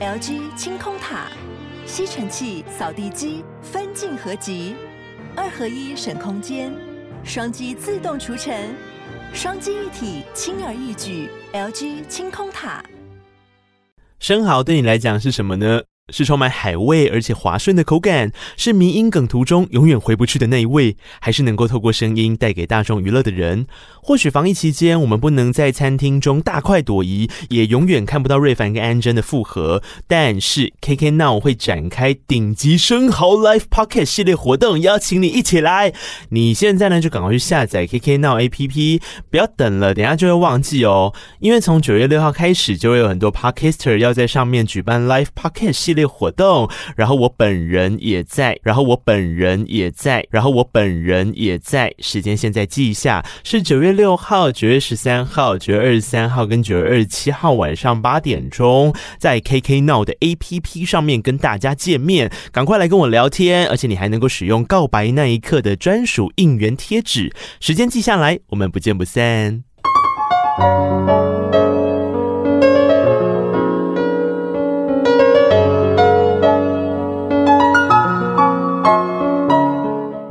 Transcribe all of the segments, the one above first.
LG 清空塔，吸尘器、扫地机分镜合集，二合一省空间，双击自动除尘，双击一体轻而易举。LG 清空塔。生蚝对你来讲是什么呢？是充满海味而且滑顺的口感，是迷音梗图中永远回不去的那一位，还是能够透过声音带给大众娱乐的人？或许防疫期间我们不能在餐厅中大快朵颐，也永远看不到瑞凡跟安贞的复合，但是 KK Now 会展开顶级生蚝 Live Podcast 系列活动，邀请你一起来。你现在呢就赶快去下载 KK Now APP，不要等了，等下就会忘记哦。因为从九月六号开始，就会有很多 Podcaster 要在上面举办 Live Podcast 系列。活动，然后我本人也在，然后我本人也在，然后我本人也在。时间现在记一下，是九月六号、九月十三号、九月二十三号跟九月二十七号晚上八点钟，在 KK Now 的 APP 上面跟大家见面。赶快来跟我聊天，而且你还能够使用告白那一刻的专属应援贴纸。时间记下来，我们不见不散。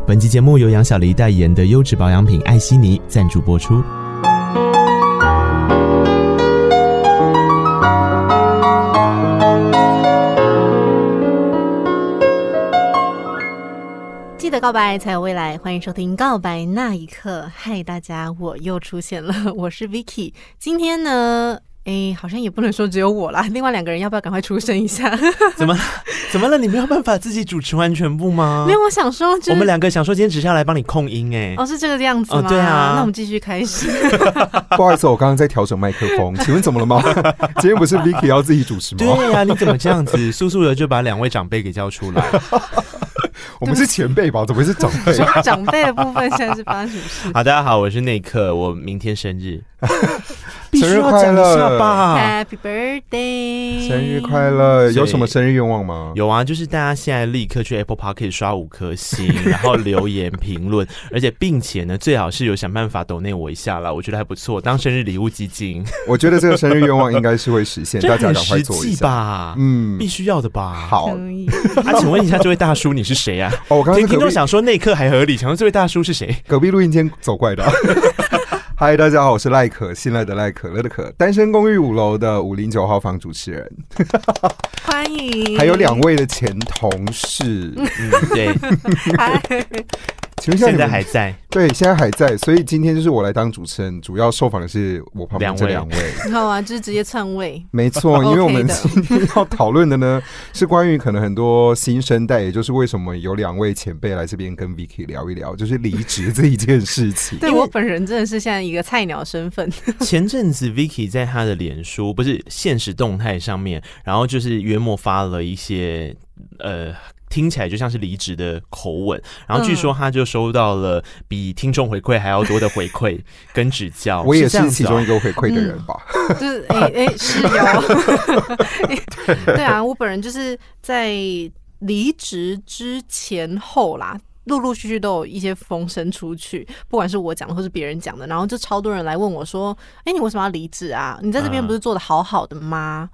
本期节目由杨小黎代言的优质保养品艾希尼赞助播出。记得告白才有未来，欢迎收听《告白那一刻》。嗨，大家，我又出现了，我是 Vicky。今天呢？哎，好像也不能说只有我啦，另外两个人要不要赶快出声一下？怎么怎么了？你没有办法自己主持完全部吗？没有，我想说，就是，我们两个想说今天只是要来帮你控音哎。哦，是这个样子吗？哦，对啊，那我们继续开始。不好意思，我刚刚在调整麦克风，请问怎么了吗？今天不是 Vicky 要自己主持吗？对呀，啊，你怎么这样子？速速的就把两位长辈给叫出来。我们是前辈吧？怎么会是长辈？长辈的部分现在是发生什么事？好，大家好，我是内克，我明天生日。生日快乐，Happy Birthday！生日快乐！有什么生日愿望吗？有啊，就是大家现在立刻去 Apple Podcast 刷五颗星，然后留言评论，而且并且呢，最好是有想办法抖内我一下啦，我觉得还不错，当生日礼物基金。我觉得这个生日愿望应该是会实现，大家赶快做一下吧。嗯，必须要的吧。好，啊，请问一下，这位大叔你是谁啊？哦，我刚刚听众想说那一刻还合理，想说这位大叔是谁？隔壁录音间走过来的。嗨，大家好，我是赖可，信赖的赖，可乐的可，单身公寓五楼的五零九号房主持人，欢迎，还有两位的前同事，嗯，对，嗨。请问现在还在？对，现在还在。所以今天就是我来当主持人，主要受访的是我旁边这两位。好啊，就是直接篡位。没错，因为我们今 天要讨论的呢，是关于可能很多新生代，也就是为什么有两位前辈来这边跟 Vicky 聊一聊，就是离职这一件事情。对我本人真的是现在一个菜鸟身份。前阵子 Vicky 在他的脸书不是现实动态上面，然后就是约莫发了一些呃。听起来就像是离职的口吻，然后据说他就收到了比听众回馈还要多的回馈跟指教。我也是其中一个回馈的人吧？嗯、就是哎哎、欸欸、是有，对啊，我本人就是在离职之前后啦。陆陆续续都有一些风声出去，不管是我讲的或是别人讲的，然后就超多人来问我说：“哎，你为什么要离职啊？你在这边不是做的好好的吗？”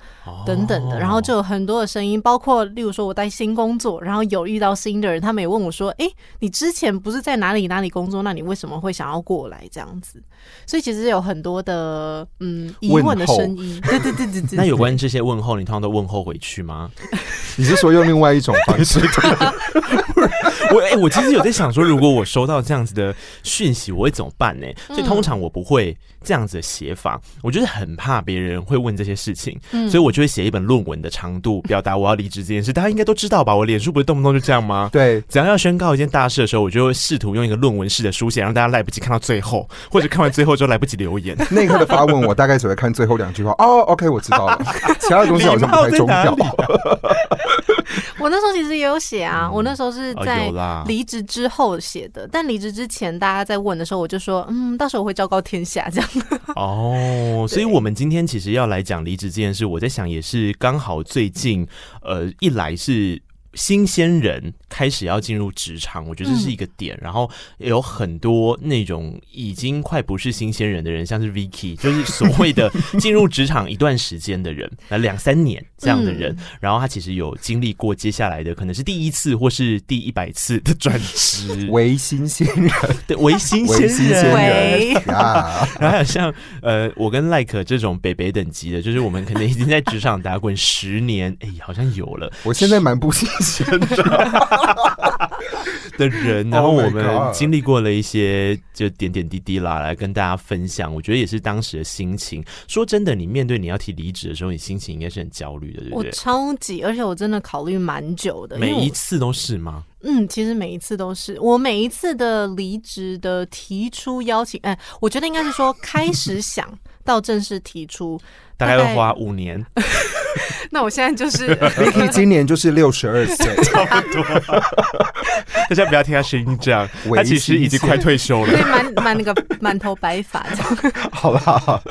等等的，然后就有很多的声音，包括例如说我在新工作，然后有遇到新的人，他们也问我说：“哎，你之前不是在哪里哪里工作？那你为什么会想要过来这样子？”所以其实有很多的嗯疑问的声音。对对对对对。那有关这些问候，你通常都问候回去吗？你是说用另外一种方式？我哎，我其实有在想说，如果我收到这样子的讯息，我会怎么办呢？所以通常我不会这样子的写法，我就是很怕别人会问这些事情，所以我就会写一本论文的长度，表达我要离职这件事。大家应该都知道吧？我脸书不是动不动就这样吗？对，只要要宣告一件大事的时候，我就会试图用一个论文式的书写，让大家来不及看到最后，或者看完最后就来不及留言。那一刻的发问，我大概只会看最后两句话。哦，OK，我知道了，其他的东西好像不太重要。我那时候其实也有写啊，我那时候是在离职之后写的，但离职之前大家在问的时候，我就说，嗯，到时候我会昭告天下这样。哦，所以我们今天其实要来讲离职这件事，我在想也是刚好最近，呃，一来是。新鲜人开始要进入职场，我觉得这是一个点。嗯、然后有很多那种已经快不是新鲜人的人，像是 Vicky，就是所谓的进入职场一段时间的人，那两三年这样的人，嗯、然后他其实有经历过接下来的可能是第一次或是第一百次的转职，为新鲜人，对，为新鲜人，为然后还有像呃，我跟 Like 这种北北等级的，就是我们可能已经在职场打滚十年，哎，好像有了。我现在蛮不新鲜。的人，然后我们经历过了一些就点点滴滴啦，来跟大家分享。我觉得也是当时的心情。说真的，你面对你要提离职的时候，你心情应该是很焦虑的，对不对？我超级，而且我真的考虑蛮久的。每一次都是吗？嗯，其实每一次都是。我每一次的离职的提出邀请，哎，我觉得应该是说开始想到正式提出，大概要花五年。那我现在就是 Vicky 今年就是六十二岁，差不多。大家不要听他声音这样，他其实已经快退休了，对，满满那个满头白发这样。好不，好，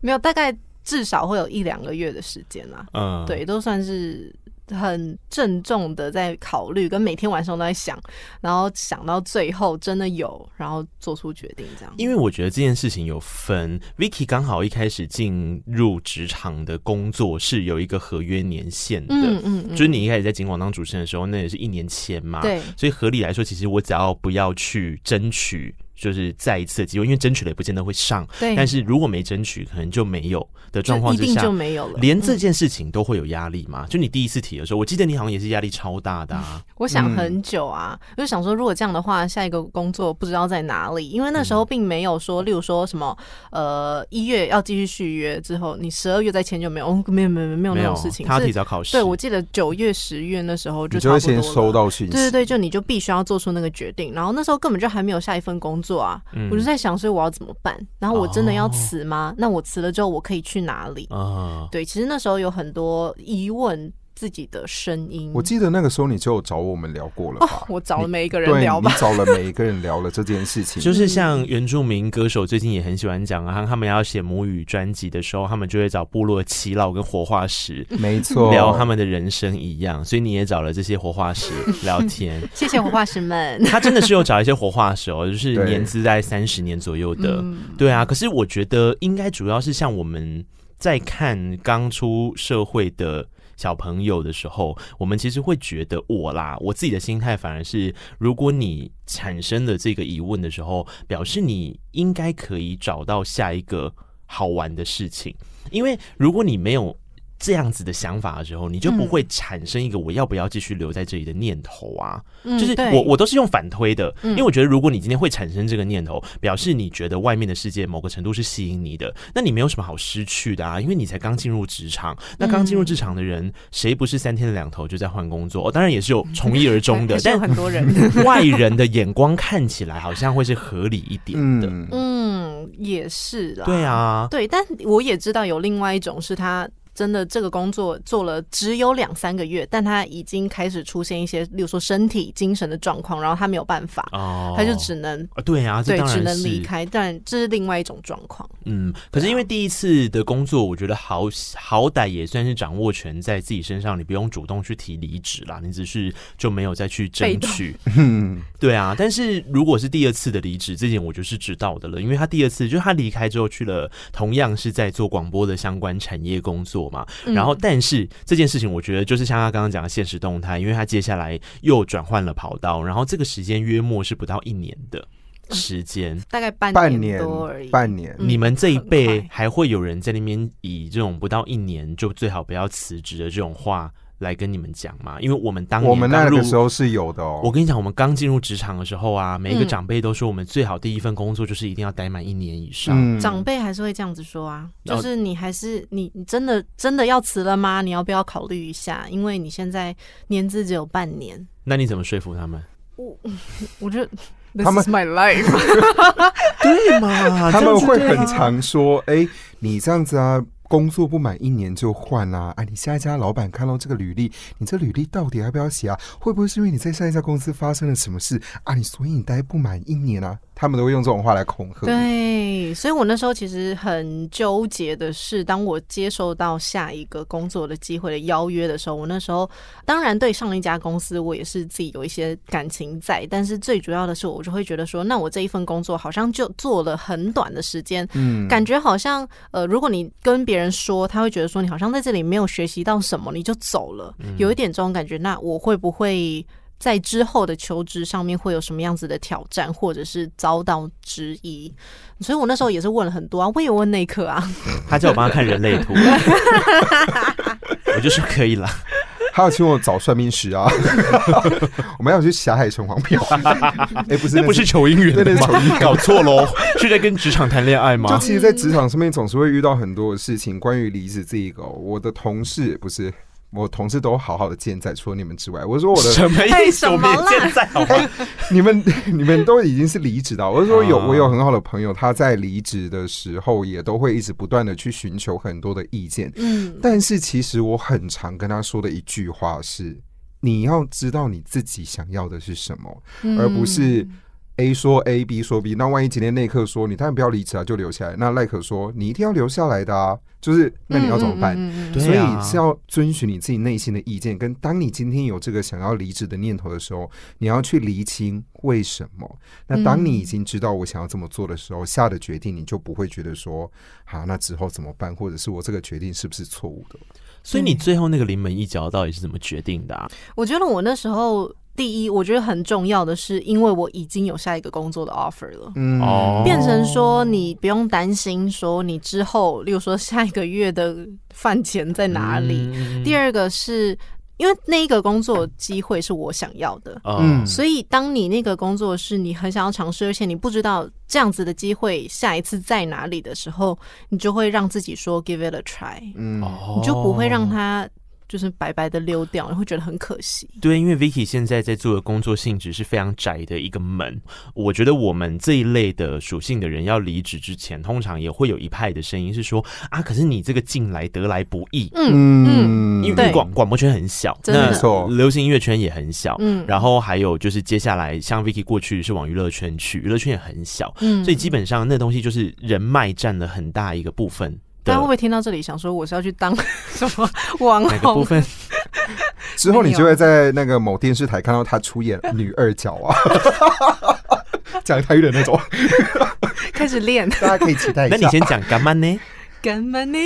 没有，大概至少会有一两个月的时间啦。嗯，对，都算是。很郑重的在考虑，跟每天晚上都在想，然后想到最后真的有，然后做出决定这样。因为我觉得这件事情有分，Vicky 刚好一开始进入职场的工作是有一个合约年限的，嗯嗯，嗯，就是你一开始在警广当主持人的时候，那也是一年前嘛，对，所以合理来说，其实我只要不要去争取。就是再一次的机会，因为争取了也不见得会上。对，但是如果没争取，可能就没有的状况之下，一定就没有了。连这件事情都会有压力吗？嗯、就你第一次提的时候，我记得你好像也是压力超大的啊。我想很久啊，嗯、就想说，如果这样的话，下一个工作不知道在哪里，因为那时候并没有说，例如说什么呃一月要继续续约之后，你十二月再签就没有，哦，没有没有没有那种事情。他提早考试。对，我记得九月十月那时候就你就会先收到信息。对对对，就你就必须要做出那个决定，然后那时候根本就还没有下一份工作啊，嗯、我就在。想，所以我要怎么办？然后我真的要辞吗？Oh. 那我辞了之后，我可以去哪里？Oh. 对，其实那时候有很多疑问。自己的声音，我记得那个时候你就找我们聊过了吧？哦、我找了每一个人聊吧，你找了每一个人聊了这件事情。就是像原住民歌手最近也很喜欢讲啊，他们要写母语专辑的时候，他们就会找部落耆老跟活化石，没错，聊他们的人生一样。所以你也找了这些活化石聊天，谢谢活化石们。他真的是有找一些活化石哦，就是年资在三十年左右的，对，对啊。可是我觉得应该主要是像我们在看刚出社会的。小朋友的时候，我们其实会觉得我啦，我自己的心态反而是，如果你产生了这个疑问的时候，表示你应该可以找到下一个好玩的事情，因为如果你没有。这样子的想法的时候，你就不会产生一个我要不要继续留在这里的念头啊。嗯、就是我我都是用反推的，因为我觉得如果你今天会产生这个念头，表示你觉得外面的世界某个程度是吸引你的，那你没有什么好失去的啊。因为你才刚进入职场，那刚进入职场的人，谁不是三天两头就在换工作？哦，当然也是有从一而终的，但很多人 外人的眼光看起来好像会是合理一点的。嗯，也是啦。对啊，对，但我也知道有另外一种是他。真的，这个工作做了只有两三个月，但他已经开始出现一些，例如说身体、精神的状况，然后他没有办法，哦，他就只能对啊，对，只能离开。但这是另外一种状况。嗯，可是因为第一次的工作，我觉得好好歹也算是掌握权在自己身上，你不用主动去提离职啦，你只是就没有再去争取。嗯，对啊。但是如果是第二次的离职，这点我就是知道的了，因为他第二次就是他离开之后去了，同样是在做广播的相关产业工作。嘛，然后但是这件事情，我觉得就是像他刚刚讲的现实动态，因为他接下来又转换了跑道，然后这个时间约莫是不到一年的时间，大概半年多而已。半年，你们这一辈还会有人在那边以这种不到一年就最好不要辞职的这种话来跟你们讲嘛，因为我们当年我们那个时候是有的哦。我跟你讲，我们刚进入职场的时候啊，每一个长辈都说，我们最好第一份工作就是一定要待满一年以上。嗯、长辈还是会这样子说啊，就是你还是你，你真的真的要辞了吗？你要不要考虑一下？因为你现在年资只有半年。那你怎么说服他们？我 我觉得他们 my life，对嘛？他们会很常说，哎、欸，你这样子啊。工作不满一年就换啦啊！哎，你下一家老板看到这个履历，你这履历到底要不要写啊？会不会是因为你在上一家公司发生了什么事啊？你所以你待不满一年啊？他们都会用这种话来恐吓。对，所以我那时候其实很纠结的是，当我接受到下一个工作的机会的邀约的时候，我那时候当然对上一家公司我也是自己有一些感情在，但是最主要的是，我就会觉得说，那我这一份工作好像就做了很短的时间，嗯，感觉好像呃，如果你跟别人说，他会觉得说你好像在这里没有学习到什么，你就走了，有一点这种感觉。那我会不会？在之后的求职上面会有什么样子的挑战，或者是遭到质疑？所以我那时候也是问了很多啊，我也问内科啊，他叫我帮他看人类图，我就说可以了。他要请我找算命师啊，我们要去霞海城隍庙。哎、欸，不是，那不是求姻缘，那是求姻缘，搞错喽，是在跟职场谈恋爱吗？就其实，在职场上面总是会遇到很多的事情，关于离职这一个，我的同事不是。我同事都好好的健在，除了你们之外。我说我的什么意思？我没健在，好吗？你们你们都已经是离职的。我说有我有很好的朋友，他在离职的时候也都会一直不断的去寻求很多的意见。嗯，但是其实我很常跟他说的一句话是：你要知道你自己想要的是什么，而不是。A 说 A，B 说 B，那万一今天内克说你当然不要离职啊，就留下来。那赖可说你一定要留下来的啊，就是那你要怎么办？嗯嗯嗯、所以是要遵循你自己内心的意见。跟当你今天有这个想要离职的念头的时候，你要去厘清为什么。那当你已经知道我想要这么做的时候，下的决定你就不会觉得说，好，那之后怎么办？或者是我这个决定是不是错误的？所以你最后那个临门一脚到底是怎么决定的啊？我觉得我那时候。第一，我觉得很重要的是，因为我已经有下一个工作的 offer 了，嗯，变成说你不用担心说你之后，例如说下一个月的饭钱在哪里。嗯、第二个是因为那一个工作机会是我想要的，嗯，所以当你那个工作是你很想要尝试，而且你不知道这样子的机会下一次在哪里的时候，你就会让自己说 give it a try，嗯，你就不会让他。就是白白的溜掉，你会觉得很可惜。对，因为 Vicky 现在在做的工作性质是非常窄的一个门。我觉得我们这一类的属性的人要离职之前，通常也会有一派的声音是说啊，可是你这个进来得来不易。嗯嗯，因为广广播圈很小，那流行音乐圈也很小。嗯，然后还有就是接下来像 Vicky 过去是往娱乐圈去，娱乐圈也很小。嗯，所以基本上那东西就是人脉占了很大一个部分。大家会不会听到这里想说我是要去当 什么网红？部分？之后你就会在那个某电视台看到他出演女二角啊，讲台语的那种，开始练，大家可以期待一下。那你先讲干嘛呢？干嘛呢？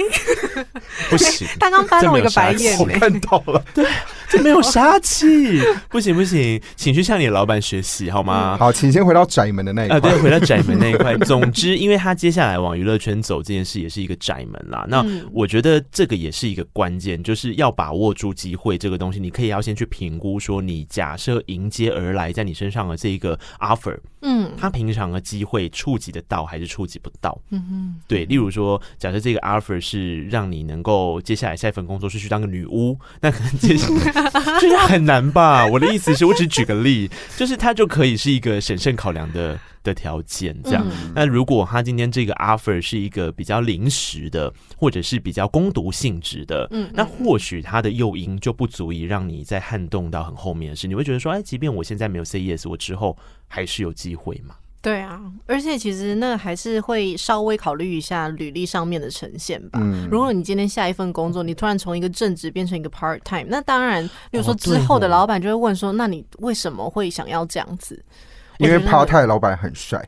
不行，他刚翻了我一个白眼，我看到了，对。这没有杀气，不行不行，请去向你的老板学习好吗？好，请先回到窄门的那一块。啊，对，回到窄门那一块。总之，因为他接下来往娱乐圈走这件事也是一个窄门啦。那我觉得这个也是一个关键，就是要把握住机会这个东西。你可以要先去评估说，你假设迎接而来在你身上的这一个 offer，嗯，他平常的机会触及得到还是触及不到？嗯哼，对。例如说，假设这个 offer 是让你能够接下来下一份工作是去当个女巫，那可能接下来。就是很难吧？我的意思是我只举个例，就是他就可以是一个审慎考量的的条件，这样。那如果他今天这个 offer 是一个比较临时的，或者是比较攻读性质的，嗯，那或许他的诱因就不足以让你再撼动到很后面的事。你会觉得说，哎，即便我现在没有 say yes，我之后还是有机会嘛？对啊，而且其实那还是会稍微考虑一下履历上面的呈现吧。嗯，如果你今天下一份工作，你突然从一个正职变成一个 part time，那当然，比如说之后的老板就会问说，那你为什么会想要这样子？因为 part time 老板很帅。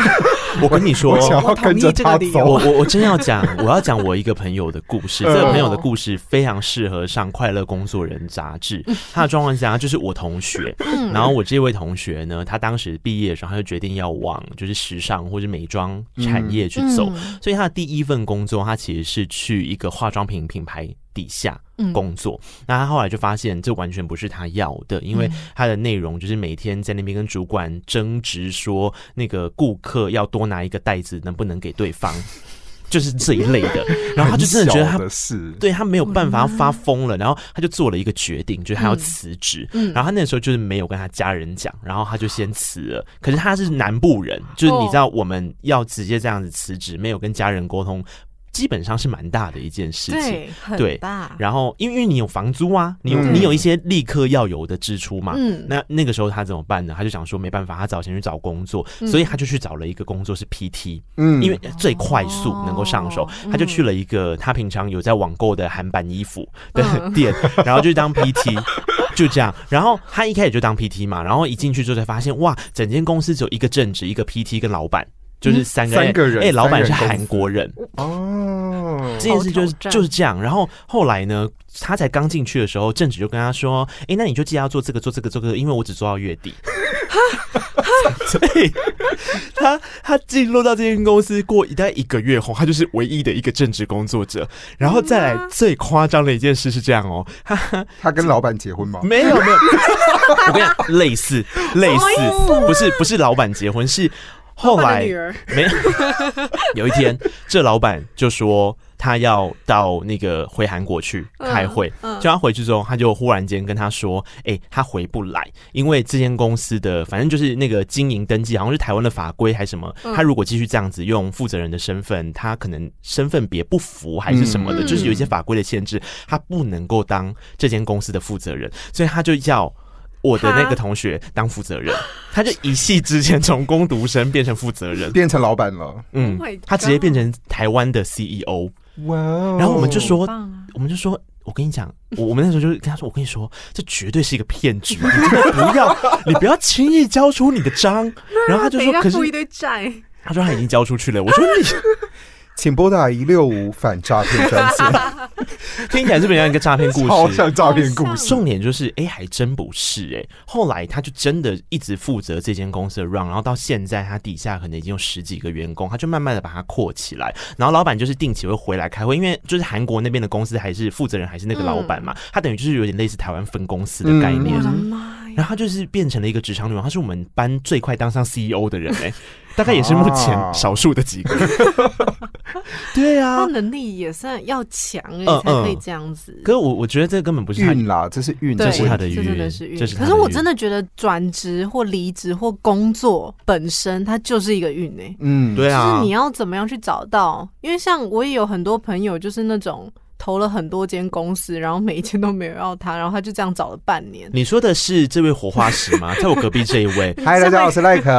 我跟你说，我想要跟着他走。我我我真要讲，我要讲我一个朋友的故事。这个朋友的故事非常适合上《快乐工作人》杂志。他的状况是这样，就是我同学，然后我这位同学呢，他当时毕业的时候，他就决定要往就是时尚或者美妆产业去走。所以他的第一份工作，他其实是去一个化妆品品牌底下工作，嗯、那他后来就发现这完全不是他要的，因为他的内容就是每天在那边跟主管争执，说那个顾客要多拿一个袋子，能不能给对方，就是这一类的。然后他就真的觉得他是对他没有办法发疯了，然后他就做了一个决定，就是他要辞职。嗯然后他那时候就是没有跟他家人讲，然后他就先辞了。可是他是南部人，就是你知道我们要直接这样子辞职，没有跟家人沟通。基本上是蛮大的一件事情，对，很大。然后，因为因为你有房租啊，你有、嗯、你有一些立刻要有的支出嘛。嗯。那那个时候他怎么办呢？他就想说没办法，他早先去找工作，嗯、所以他就去找了一个工作是 PT，嗯，因为最快速能够上手，哦、他就去了一个他平常有在网购的韩版衣服的 店，嗯、然后就当 PT，就这样。然后他一开始就当 PT 嘛，然后一进去之后才发现，哇，整间公司只有一个正职，一个 PT 跟老板。就是三个人，三个人，哎，老板是韩国人哦。这件事就是就是这样。然后后来呢，他才刚进去的时候，正职就跟他说：“哎，那你就记得要做这个，做这个，做这个，因为我只做到月底。” 所以他他进入到这间公司过一大概一个月后，他就是唯一的一个正职工作者。然后再来最夸张的一件事是这样哦，他他跟老板结婚吗？没有没有，我跟你讲，类似类似，不是不是老板结婚是。后来没 有一天，这老板就说他要到那个回韩国去开会。叫他回去之后，他就忽然间跟他说：“哎，他回不来，因为这间公司的反正就是那个经营登记，好像是台湾的法规还是什么。他如果继续这样子用负责人的身份，他可能身份别不符还是什么的，就是有一些法规的限制，他不能够当这间公司的负责人，所以他就要。”我的那个同学当负责人，他就一夕之间从工读生变成负责人，变成老板了。嗯，他直接变成台湾的 CEO。哇！然后我们就说，我们就说，我跟你讲，我我们那时候就跟他说，我跟你说，这绝对是一个骗局，你真的不要，你不要轻易交出你的章。然后他就说，可是一堆债。他说他已经交出去了。我说你。请拨打一六五反诈骗专线。听起来是不是像一个诈骗故事？好像诈骗故事。重点就是，哎、欸，还真不是哎、欸。后来他就真的一直负责这间公司的 run，然后到现在他底下可能已经有十几个员工，他就慢慢的把它扩起来。然后老板就是定期会回来开会，因为就是韩国那边的公司还是负责人还是那个老板嘛，他等于就是有点类似台湾分公司的概念。然后他就是变成了一个职场女王，他是我们班最快当上 CEO 的人哎、欸。大概也是目前少数的几个，对啊，他能力也算要强哎，才可以这样子。可是我我觉得这根本不是运啦，这是运，这是他的运，这真的是运。可是我真的觉得转职或离职或工作本身，它就是一个运哎。嗯，对啊，就是你要怎么样去找到？因为像我也有很多朋友，就是那种。投了很多间公司，然后每一间都没有要他，然后他就这样找了半年。你说的是这位火花石吗？在我隔壁这一位。嗨，大家好，我是赖可。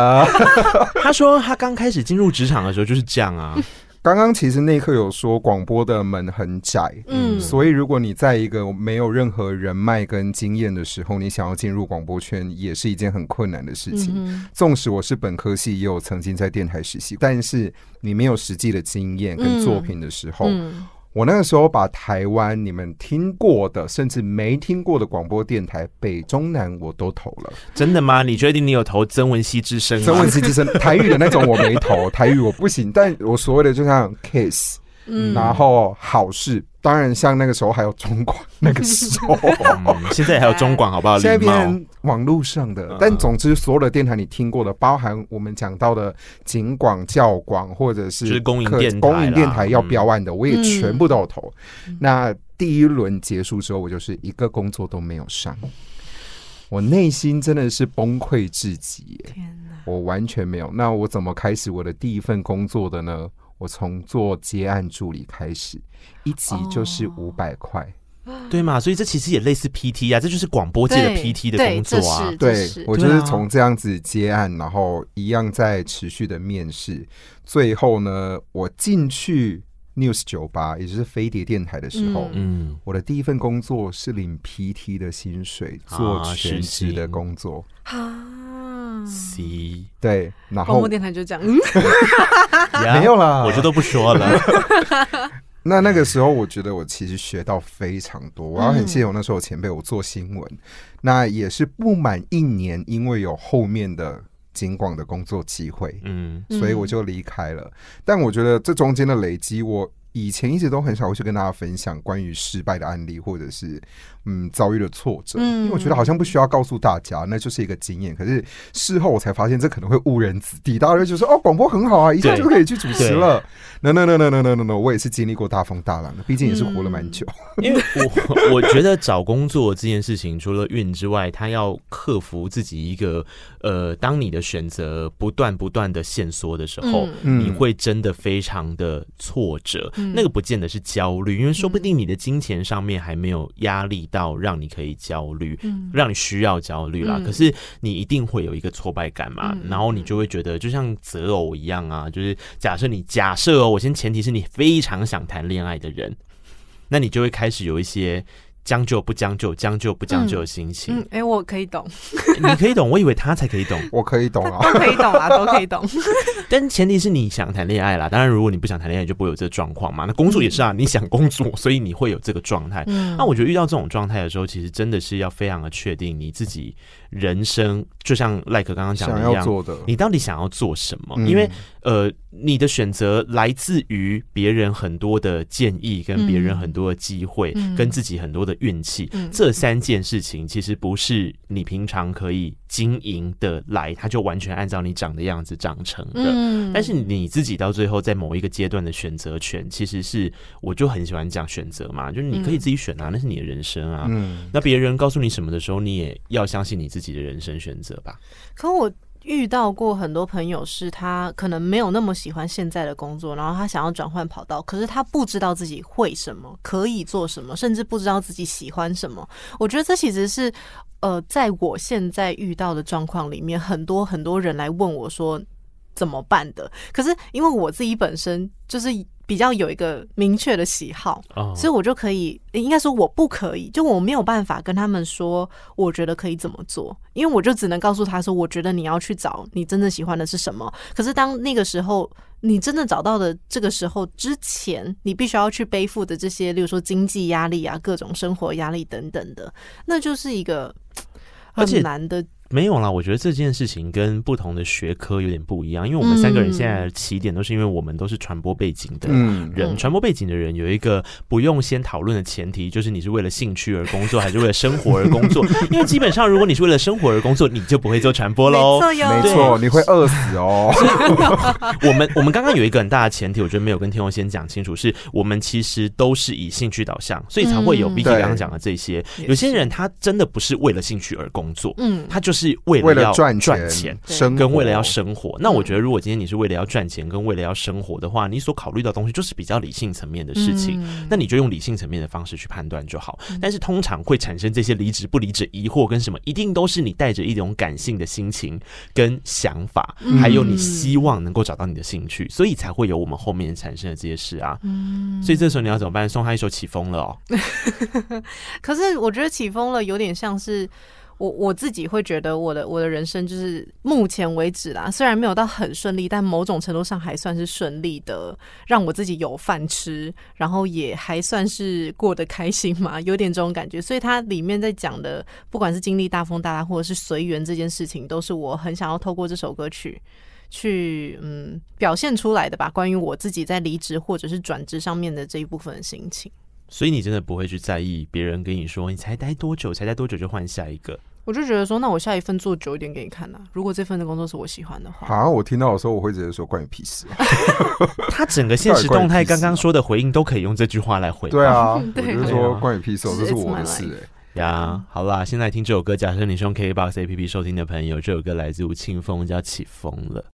他说他刚开始进入职场的时候就是这样啊。刚刚其实内克有说广播的门很窄，嗯，所以如果你在一个没有任何人脉跟经验的时候，你想要进入广播圈，也是一件很困难的事情。嗯、纵使我是本科系，也有曾经在电台实习，但是你没有实际的经验跟作品的时候。嗯嗯我那个时候把台湾你们听过的，甚至没听过的广播电台北中南我都投了。真的吗？你确定你有投曾文熙之声？曾文熙之声，台语的那种我没投，台语我不行。但我所谓的就像 Kiss，嗯，然后好事。当然，像那个时候还有中广，那个时候、嗯，现在还有中广，好不好？现在变成网络上的，但总之所有的电台你听过的，包含我们讲到的警广、教广，或者是就是公营电台，公营电台要标案的，我也全部都有投。嗯、那第一轮结束之后，我就是一个工作都没有上，我内心真的是崩溃至极。天哪，我完全没有。那我怎么开始我的第一份工作的呢？我从做接案助理开始，一集就是五百块，对嘛？所以这其实也类似 PT 啊，这就是广播界的 PT 的工作啊。对，我就是从这样子接案，然后一样在持续的面试，最后呢，我进去 News 酒吧，也就是飞碟电台的时候，嗯，我的第一份工作是领 PT 的薪水，做全职的工作。C 对，然后广播电台就这样，嗯，没有啦，我就都不说了。那那个时候，我觉得我其实学到非常多，我要很谢谢我那时候前辈，我做新闻，那也是不满一年，因为有后面的警广的工作机会，嗯，所以我就离开了。但我觉得这中间的累积，我以前一直都很少会去跟大家分享关于失败的案例，或者是。嗯，遭遇了挫折，因为我觉得好像不需要告诉大家，那就是一个经验。可是事后我才发现，这可能会误人子弟。大家就说：“哦，广播很好啊，一下就可以去主持了。” No no no no no no no no，我也是经历过大风大浪的，毕竟也是活了蛮久。因为我我觉得找工作这件事情，除了运之外，他要克服自己一个呃，当你的选择不断不断的限缩的时候，你会真的非常的挫折。嗯、那个不见得是焦虑，因为说不定你的金钱上面还没有压力到让你可以焦虑，嗯、让你需要焦虑啦。嗯、可是你一定会有一个挫败感嘛，嗯、然后你就会觉得就像择偶一样啊，就是假设你假设哦，我先前提是你非常想谈恋爱的人，那你就会开始有一些。将就不将就，将就不将就的心情。嗯，哎、嗯欸，我可以懂，你可以懂，我以为他才可以懂，我可以懂啊，都可以懂啊，都可以懂。但前提是你想谈恋爱啦，当然如果你不想谈恋爱，就不会有这个状况嘛。那工作也是啊，嗯、你想工作，所以你会有这个状态。嗯，那我觉得遇到这种状态的时候，其实真的是要非常的确定你自己人生，就像赖可刚刚讲的一样，你到底想要做什么？嗯、因为呃，你的选择来自于别人很多的建议，跟别人很多的机会，嗯、跟自己很多的运气。嗯、这三件事情其实不是你平常可以经营的来，它就完全按照你长的样子长成的。嗯、但是你自己到最后在某一个阶段的选择权，其实是我就很喜欢讲选择嘛，就是你可以自己选啊，那是你的人生啊。嗯、那别人告诉你什么的时候，你也要相信你自己自己的人生选择吧。可我。遇到过很多朋友，是他可能没有那么喜欢现在的工作，然后他想要转换跑道，可是他不知道自己会什么，可以做什么，甚至不知道自己喜欢什么。我觉得这其实是，呃，在我现在遇到的状况里面，很多很多人来问我说怎么办的。可是因为我自己本身就是。比较有一个明确的喜好，oh. 所以我就可以，应该说我不可以，就我没有办法跟他们说，我觉得可以怎么做，因为我就只能告诉他说，我觉得你要去找你真正喜欢的是什么。可是当那个时候，你真的找到的这个时候之前，你必须要去背负的这些，例如说经济压力啊、各种生活压力等等的，那就是一个很难的。没有啦，我觉得这件事情跟不同的学科有点不一样，因为我们三个人现在的起点都是因为我们都是传播背景的人，传播背景的人有一个不用先讨论的前提，就是你是为了兴趣而工作还是为了生活而工作？因为基本上如果你是为了生活而工作，你就不会做传播喽。没错，你会饿死哦。我们我们刚刚有一个很大的前提，我觉得没有跟天佑先讲清楚，是我们其实都是以兴趣导向，所以才会有 Vicky 刚刚讲的这些。有些人他真的不是为了兴趣而工作，嗯，他就是。是为了要赚钱，跟为了要生活。那我觉得，如果今天你是为了要赚钱，跟为了要生活的话，你所考虑的东西就是比较理性层面的事情。那你就用理性层面的方式去判断就好。但是通常会产生这些离职不离职疑惑跟什么，一定都是你带着一种感性的心情跟想法，还有你希望能够找到你的兴趣，所以才会有我们后面产生的这些事啊。所以这时候你要怎么办？送他一首起风了哦。可是我觉得起风了有点像是。我我自己会觉得，我的我的人生就是目前为止啦，虽然没有到很顺利，但某种程度上还算是顺利的，让我自己有饭吃，然后也还算是过得开心嘛，有点这种感觉。所以它里面在讲的，不管是经历大风大浪，或者是随缘这件事情，都是我很想要透过这首歌曲去嗯表现出来的吧。关于我自己在离职或者是转职上面的这一部分的心情。所以你真的不会去在意别人跟你说，你才待多久，才待多久就换下一个。我就觉得说，那我下一份做久一点给你看呐、啊。如果这份的工作是我喜欢的话，好像我听到的时候，我会直接说关你屁事。他整个现实动态刚刚说的回应都可以用这句话来回。对啊，我就说关你屁事，这是我的事 哎、欸。呀，好啦，现在听这首歌，假设你是用 KKBOX APP 收听的朋友，这首歌来自吴青峰，叫起风了。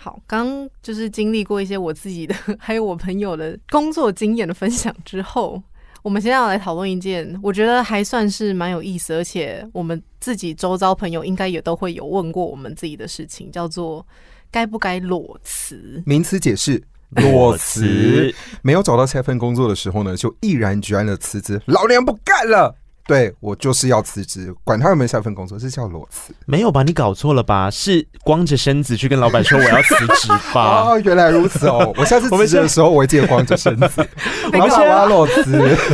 好，刚就是经历过一些我自己的，还有我朋友的工作经验的分享之后。我们现在要来讨论一件，我觉得还算是蛮有意思，而且我们自己周遭朋友应该也都会有问过我们自己的事情，叫做该不该裸辞？名词解释：裸辞。没有找到下一份工作的时候呢，就毅然决然的辞职，老娘不干了。对，我就是要辞职，管他有没有下一份工作，这叫裸辞。没有吧？你搞错了吧？是光着身子去跟老板说我要辞职吧？哦，原来如此哦！我下次 辞职的时候，我会记得光着身子。我要裸辞。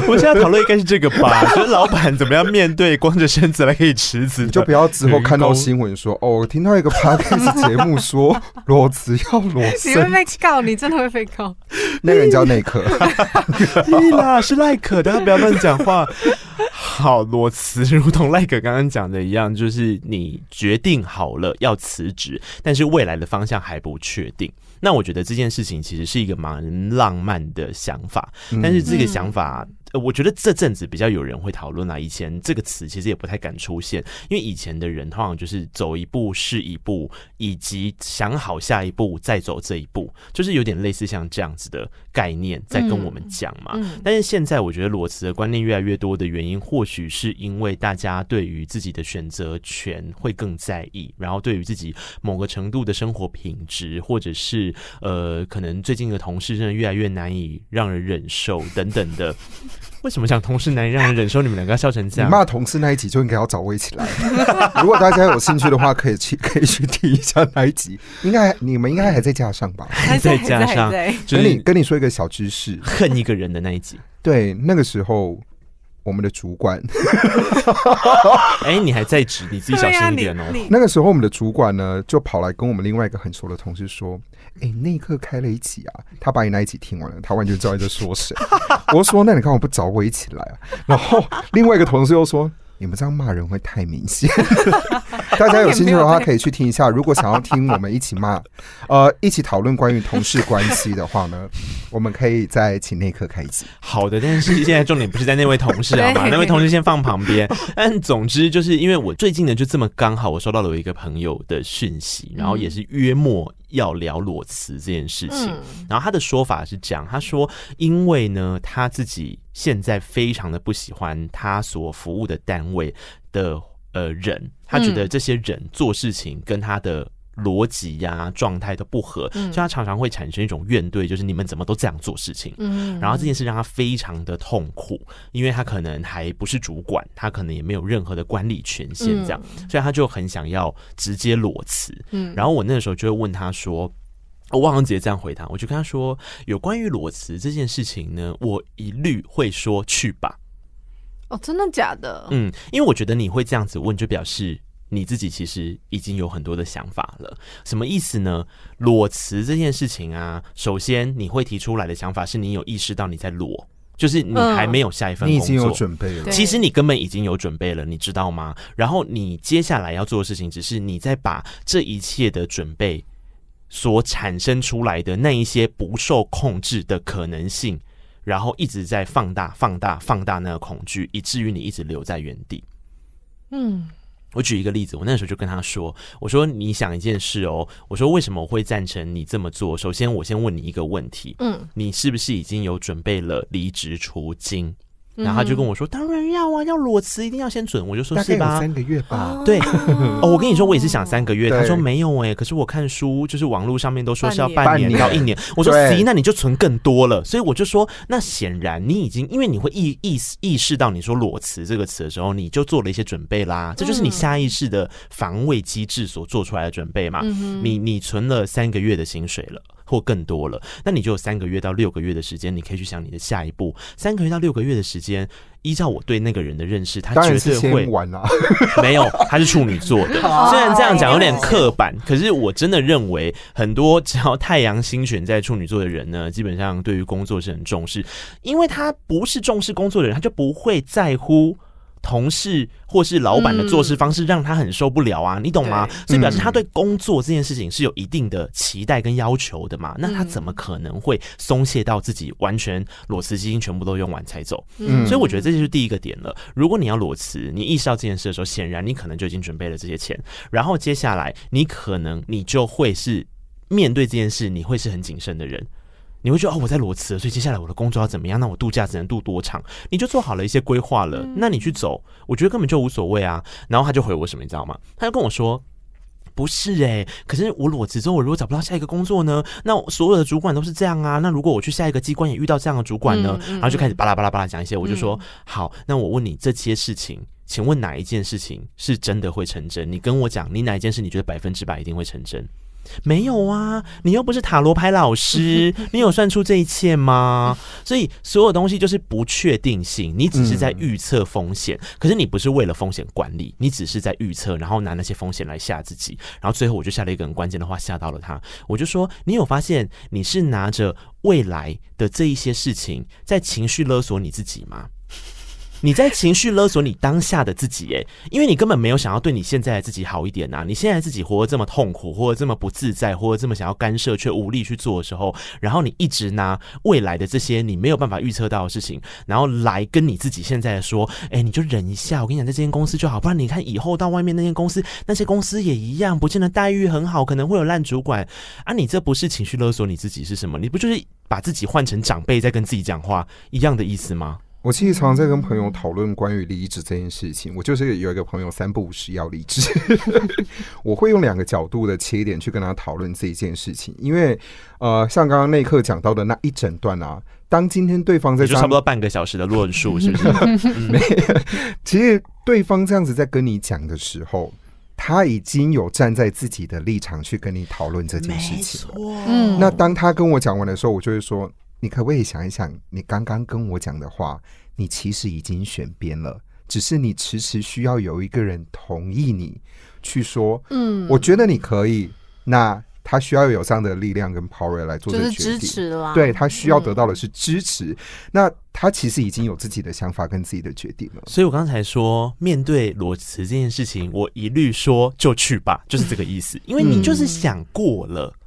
我们现在讨论应该是这个吧？就是老板怎么样面对光着身子来可以辞职？就不要之后看到新闻说哦，我听到一个 podcast 节目说裸辞要裸辞，你会被告，你真的会被告。那个人叫内可，对啦，是赖可，大家不要乱讲话。好，裸辞如同赖可刚刚讲的一样，就是你决定好了要辞职，但是未来的方向还不确定。那我觉得这件事情其实是一个蛮浪漫的想法，但是这个想法呃，我觉得这阵子比较有人会讨论啊。以前这个词其实也不太敢出现，因为以前的人通常就是走一步是一步，以及想好下一步再走这一步，就是有点类似像这样子的概念在跟我们讲嘛。嗯嗯、但是现在我觉得裸辞的观念越来越多的原因，或许是因为大家对于自己的选择权会更在意，然后对于自己某个程度的生活品质，或者是呃，可能最近的同事真的越来越难以让人忍受等等的。为什么讲同事难以让人忍受？你们两个要笑成这样？你骂同事那一集就应该要找我一起来。如果大家有兴趣的话，可以去可以去听一下那一集。应该你们应该还在架上吧？还在架上。跟你跟你说一个小知识，恨一个人的那一集。对，那个时候我们的主管，哎、欸，你还在职，你自己小心一点哦。那个时候我们的主管呢，就跑来跟我们另外一个很熟的同事说。哎、欸，那一刻开了一集啊，他把你那一起听完了，他完全知道你在说谁。我说，那你看，我不找我一起来啊？然后另外一个同事又说。你们这样骂人会太明显，大家有兴趣的话可以去听一下。如果想要听我们一起骂，呃，一起讨论关于同事关系的话呢，我们可以再请内科开机。好的，但是现在重点不是在那位同事好吗？那位同事先放旁边。但总之就是因为我最近呢，就这么刚好我收到了我一个朋友的讯息，然后也是约莫要聊裸辞这件事情。然后他的说法是这样，他说因为呢他自己。现在非常的不喜欢他所服务的单位的呃人，他觉得这些人做事情跟他的逻辑呀状态都不合，所以他常常会产生一种怨怼，就是你们怎么都这样做事情。嗯，然后这件事让他非常的痛苦，因为他可能还不是主管，他可能也没有任何的管理权限，这样，所以他就很想要直接裸辞。嗯，然后我那个时候就会问他说。我忘了直接这样回答，我就跟他说，有关于裸辞这件事情呢，我一律会说去吧。哦，真的假的？嗯，因为我觉得你会这样子问，就表示你自己其实已经有很多的想法了。什么意思呢？裸辞这件事情啊，首先你会提出来的想法是你有意识到你在裸，就是你还没有下一份工作，你已经有准备了。其实你根本已经有准备了，你知道吗？然后你接下来要做的事情，只是你在把这一切的准备。所产生出来的那一些不受控制的可能性，然后一直在放大、放大、放大那个恐惧，以至于你一直留在原地。嗯，我举一个例子，我那时候就跟他说：“我说你想一件事哦，我说为什么我会赞成你这么做？首先，我先问你一个问题，嗯，你是不是已经有准备了离职除金？”然后他就跟我说：“当然要啊，要裸辞一定要先准。”我就说：“是吧？三个月吧。”对，哦，我跟你说，我也是想三个月。他说：“没有哎，可是我看书，就是网络上面都说是要半年到一年。”我说：“行，那你就存更多了。”所以我就说：“那显然你已经，因为你会意意意识到你说裸辞这个词的时候，你就做了一些准备啦。这就是你下意识的防卫机制所做出来的准备嘛。你你存了三个月的薪水了。”或更多了，那你就有三个月到六个月的时间，你可以去想你的下一步。三个月到六个月的时间，依照我对那个人的认识，他绝对会玩啊。没有，他是处女座的。虽然这样讲有点刻板，可是我真的认为，很多只要太阳星选在处女座的人呢，基本上对于工作是很重视，因为他不是重视工作的人，他就不会在乎。同事或是老板的做事方式让他很受不了啊，你懂吗？所以表示他对工作这件事情是有一定的期待跟要求的嘛。那他怎么可能会松懈到自己完全裸辞基金全部都用完才走？所以我觉得这就是第一个点了。如果你要裸辞，你意识到这件事的时候，显然你可能就已经准备了这些钱，然后接下来你可能你就会是面对这件事，你会是很谨慎的人。你会觉得哦，我在裸辞，所以接下来我的工作要怎么样？那我度假只能度多长？你就做好了一些规划了，那你去走，我觉得根本就无所谓啊。然后他就回我什么，你知道吗？他就跟我说，不是诶、欸，可是我裸辞之后，我如果找不到下一个工作呢？那所有的主管都是这样啊。那如果我去下一个机关也遇到这样的主管呢？然后就开始巴拉巴拉巴拉讲一些，我就说好，那我问你这些事情，请问哪一件事情是真的会成真？你跟我讲，你哪一件事你觉得百分之百一定会成真？没有啊，你又不是塔罗牌老师，你有算出这一切吗？所以所有东西就是不确定性，你只是在预测风险，可是你不是为了风险管理，你只是在预测，然后拿那些风险来吓自己，然后最后我就下了一个很关键的话吓到了他，我就说，你有发现你是拿着未来的这一些事情在情绪勒索你自己吗？你在情绪勒索你当下的自己，哎，因为你根本没有想要对你现在的自己好一点呐。你现在自己活得这么痛苦，活得这么不自在，活得这么想要干涉却无力去做的时候，然后你一直拿未来的这些你没有办法预测到的事情，然后来跟你自己现在说，哎，你就忍一下，我跟你讲，在这间公司就好，不然你看以后到外面那间公司，那些公司也一样，不见得待遇很好，可能会有烂主管啊。你这不是情绪勒索你自己是什么？你不就是把自己换成长辈在跟自己讲话一样的意思吗？我其实常常在跟朋友讨论关于离职这件事情。我就是有一个朋友三不五时要离职，我会用两个角度的切点去跟他讨论这一件事情。因为呃，像刚刚那一刻讲到的那一整段啊，当今天对方在就差不多半个小时的论述，是不是？没，其实对方这样子在跟你讲的时候，他已经有站在自己的立场去跟你讨论这件事情了。嗯，那当他跟我讲完的时候，我就会说。你可不可以想一想，你刚刚跟我讲的话，你其实已经选边了，只是你迟迟需要有一个人同意你去说，嗯，我觉得你可以。那他需要有这样的力量跟 power 来做这个决定，就是支持啦。对，他需要得到的是支持。嗯，那他其实已经有自己的想法跟自己的决定了。所以我刚才说，面对裸辞这件事情，我一律说就去吧，就是这个意思。因为你就是想过了。嗯，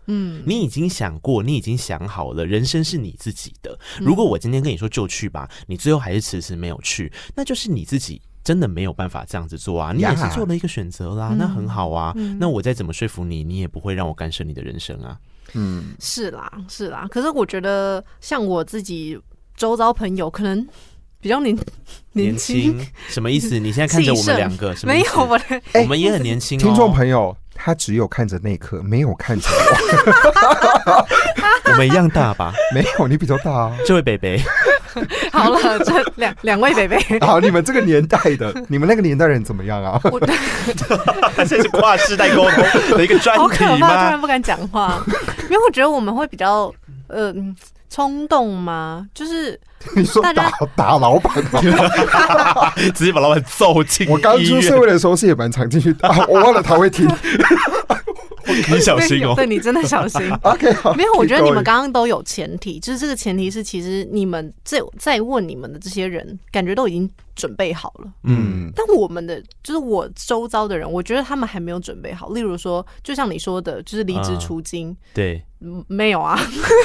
你已经想过，你已经想好了，人生是你自己的。如果我今天跟你说就去吧，你最后还是迟迟没有去，那就是你自己真的没有办法这样子做啊。你也是做了一个选择啦，那很好啊。那我再怎么说服你，你也不会让我干涉你的人生啊。嗯，是啦，是啦。可是我觉得，像我自己周遭朋友，可能比较年年轻，什么意思？你现在看着我们两个，什么？没有我，我们也很年轻哦。听众朋友。他只有看着那颗，没有看着我。我们一样大吧？没有，你比较大啊。这位北北，好了，这两两位北北。好，你们这个年代的，你们那个年代人怎么样啊？我这是跨世代沟通的一个专题吗？好可怕，突然不敢讲话，因为我觉得我们会比较呃冲动吗？就是。你说打打老板吗？直接把老板揍进。我刚出社会的时候是也蛮常进去打，我忘了他会听。你小心哦，对你真的小心。OK，没有，我觉得你们刚刚都有前提，就是这个前提是，其实你们在在问你们的这些人，感觉都已经准备好了。嗯，但我们的就是我周遭的人，我觉得他们还没有准备好。例如说，就像你说的，就是离职出金。对。没有啊，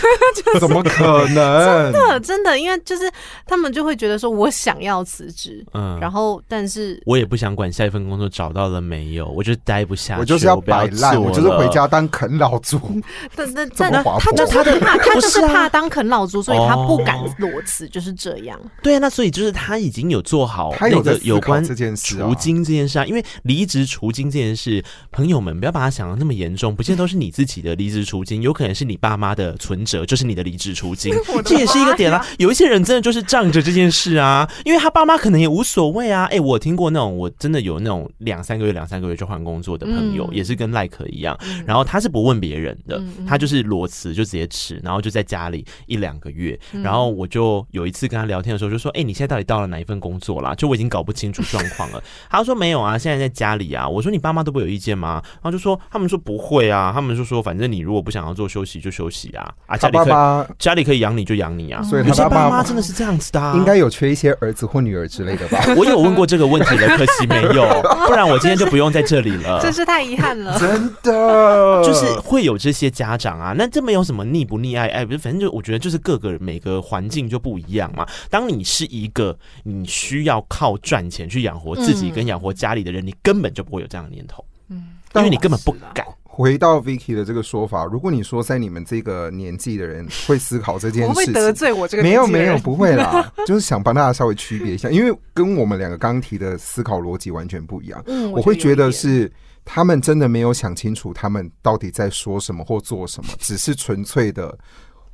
怎么可能？真的真的，因为就是他们就会觉得说，我想要辞职，嗯，然后但是我也不想管下一份工作找到了没有，我就待不下去，我就是要摆烂，我就是回家当啃老族。但但但他就是他的怕，他就是怕当啃老族，所以他不敢裸辞，就是这样。对啊，那所以就是他已经有做好那个有关这件事除金这件事啊，因为离职除金这件事，朋友们不要把它想的那么严重，不见得都是你自己的离职除金，有可能。是你爸妈的存折，就是你的离职出金，这也是一个点啦。有一些人真的就是仗着这件事啊，因为他爸妈可能也无所谓啊。哎、欸，我听过那种，我真的有那种两三个月、两三个月就换工作的朋友，嗯、也是跟赖可一样。然后他是不问别人的，他就是裸辞就直接辞，然后就在家里一两个月。然后我就有一次跟他聊天的时候，就说：“哎、欸，你现在到底到了哪一份工作啦？”就我已经搞不清楚状况了。他说：“没有啊，现在在家里啊。”我说：“你爸妈都不有意见吗？”然后就说：“他们说不会啊，他们就说反正你如果不想要做休息就休息啊。”啊，家里可以爸爸家里可以养你就养你啊，所以有些爸妈真的是这样子的，啊，应该有缺一些儿子或女儿之类的吧？我有问过这个问题的，可惜没有，不然我今天就不用在这里了，真 是太遗憾了。真的，就是会有这些家长啊，那这没有什么溺不溺爱爱，不是，反正就我觉得就是各个每个环境就不一样嘛。当你是一个你需要靠赚钱去养活自己跟养活家里的人，嗯，你根本就不会有这样的念头，嗯，因为你根本不敢。回到 Vicky 的这个说法，如果你说在你们这个年纪的人会思考这件事情，会得罪我这个没有没有不会啦，就是想帮大家稍微区别一下，因为跟我们两个刚提的思考逻辑完全不一样。嗯，我会觉得是他们真的没有想清楚他们到底在说什么或做什么，只是纯粹的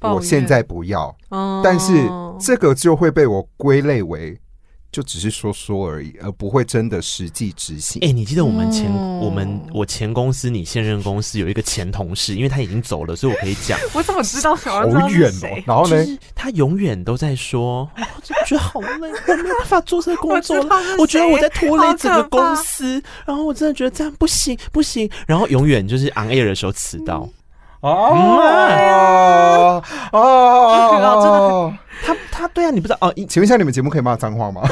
我现在不要，但是这个就会被我归类为。就只是说说而已，而不会真的实际执行。哎、欸，你记得我们前、嗯、我们我前公司，你现任公司有一个前同事，因为他已经走了，所以我可以讲。我怎么知道？好远哦。然后呢，他永远都在说，我真的觉得好累，我没有办法做这个工作了。我，我觉得我在拖累整个公司，然后我真的觉得这样不行不行。然后永远就是 on air 的时候迟到。哦哦哦！他他对啊，你不知道哦？请问一下，你们节目可以骂脏话吗？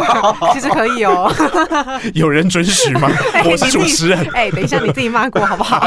其实可以哦。有人准许吗？我是主持人。哎，等一下，你自己骂过好不好？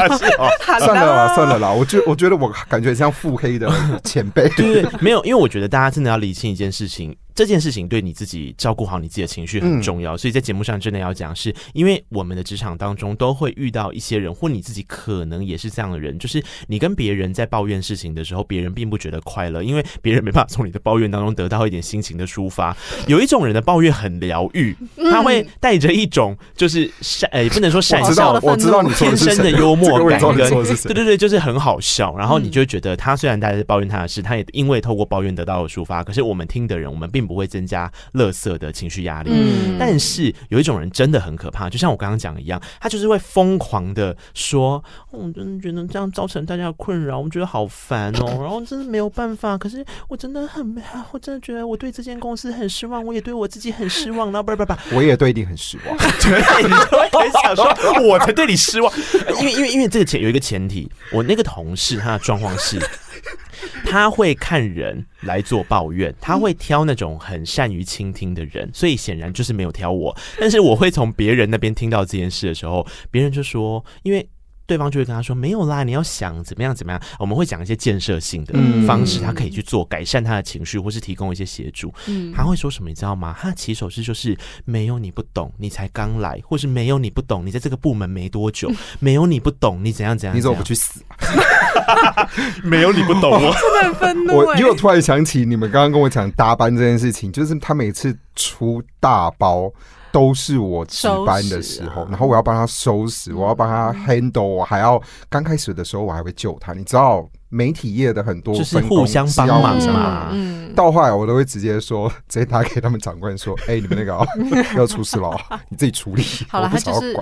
算了啦，算了啦。我觉我觉得我感觉像腹黑的前辈。对对，没有，因为我觉得大家真的要理清一件事情。这件事情对你自己照顾好你自己的情绪很重要，嗯、所以在节目上真的要讲，是因为我们的职场当中都会遇到一些人，或你自己可能也是这样的人，就是你跟别人在抱怨事情的时候，别人并不觉得快乐，因为别人没办法从你的抱怨当中得到一点心情的抒发。有一种人的抱怨很疗愈，他会带着一种就是善，呃，也不能说善笑的，我知道你天生的幽默感跟，对对对，就是很好笑。然后你就觉得他虽然大家在抱怨他的事，他也因为透过抱怨得到了抒发。可是我们听的人，我们并不会增加。乐色的情绪压力，嗯，但是有一种人真的很可怕，就像我刚刚讲的一样，他就是会疯狂的说，我真的觉得这样造成大家的困扰，我们觉得好烦哦，然后真的没有办法，可是我真的很，我真的觉得我对这间公司很失望，我也对我自己很失望，然后不不不，我也对你很失望，对，你就很想说，我才对你失望，因为因为因为这个前有一个前提，我那个同事他的状况是。他会看人来做抱怨，他会挑那种很善于倾听的人，所以显然就是没有挑我。但是我会从别人那边听到这件事的时候，别人就说，因为。对方就会跟他说：“没有啦，你要想怎么样怎么样。”我们会讲一些建设性的方式，他可以去做改善他的情绪，或是提供一些协助。嗯，他会说什么？你知道吗？他的起手式就是：“没有你不懂，你才刚来，或是没有你不懂，你在这个部门没多久，没有你不懂，你怎样怎样。”你怎么不去死？没有你不懂，我真的很愤怒。我因为我突然想起你们刚刚跟我讲搭班这件事情，就是他每次出大包。都是我值班的时候，然后我要帮他收拾，我要帮他 handle，我还要刚开始的时候我还会救他。你知道媒体业的很多就是互相帮忙嘛。到后来我都会直接说，直接打给他们长官说：“哎，你们那个 要出事了，你自己处理。”好了，他就是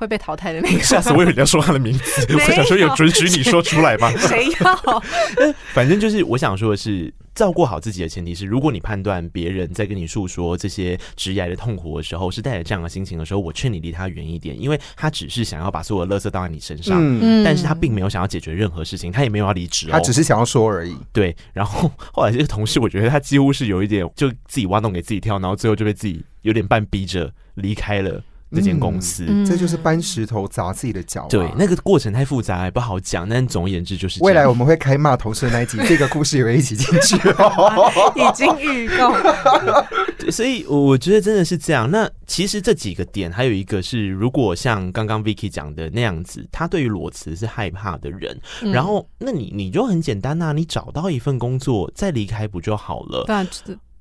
会被淘汰的那个。下次我以为你要说他的名字，我想说有准许你说出来吗？谁要？反正就是我想说的是。照顾好自己的前提是，如果你判断别人在跟你诉说这些职业的痛苦的时候，是带着这样的心情的时候，我劝你离他远一点，因为他只是想要把所有的垃圾倒在你身上，嗯，但是他并没有想要解决任何事情，他也没有要离职，他只是想要说而已。对，然后后来这个同事，我觉得他几乎是有一点就自己挖洞给自己跳，然后最后就被自己有点半逼着离开了。这间公司，嗯，这就是搬石头砸自己的脚。对，那个过程太复杂，也不好讲。但总而言之，就是未来我们会开骂同事的那一集，这个故事也会一起进去哦。已经预告。所以我觉得真的是这样。那其实这几个点，还有一个是，如果像刚刚 Vicky 讲的那样子，他对于裸辞是害怕的人，嗯、然后那你你就很简单呐、啊，你找到一份工作再离开不就好了？对啊，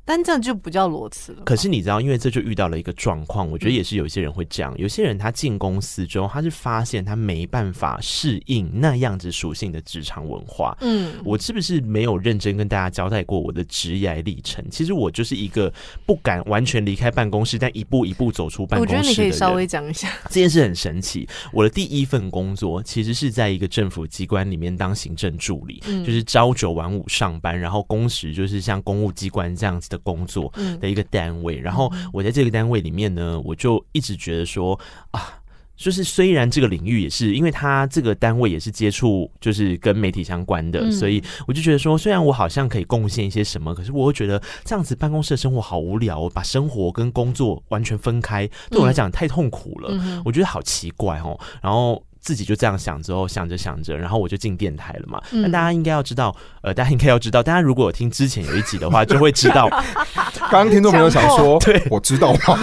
但这样就不叫裸辞了。可是你知道，因为这就遇到了一个状况，我觉得也是有一些人会这样。有些人他进公司之后，他是发现他没办法适应那样子属性的职场文化。嗯，我是不是没有认真跟大家交代过我的职业历程？其实我就是一个不敢完全离开办公室，但一步一步走出办公室。我觉得你可以稍微讲一下这件事很神奇。我的第一份工作其实是在一个政府机关里面当行政助理，嗯，就是朝九晚五上班，然后工时就是像公务机关这样子的工作。嗯。的一个单位，然后我在这个单位里面呢，我就一直觉得说啊，就是虽然这个领域也是，因为他这个单位也是接触就是跟媒体相关的，所以我就觉得说，虽然我好像可以贡献一些什么，可是我会觉得这样子办公室的生活好无聊，把生活跟工作完全分开，对我来讲太痛苦了，我觉得好奇怪哦，然后。自己就这样想之后，想着想着，然后我就进电台了嘛。那、嗯、大家应该要知道，呃，大家应该要知道，大家如果有听之前有一集的话，就会知道。刚刚听众朋友想说，对，我知道吗？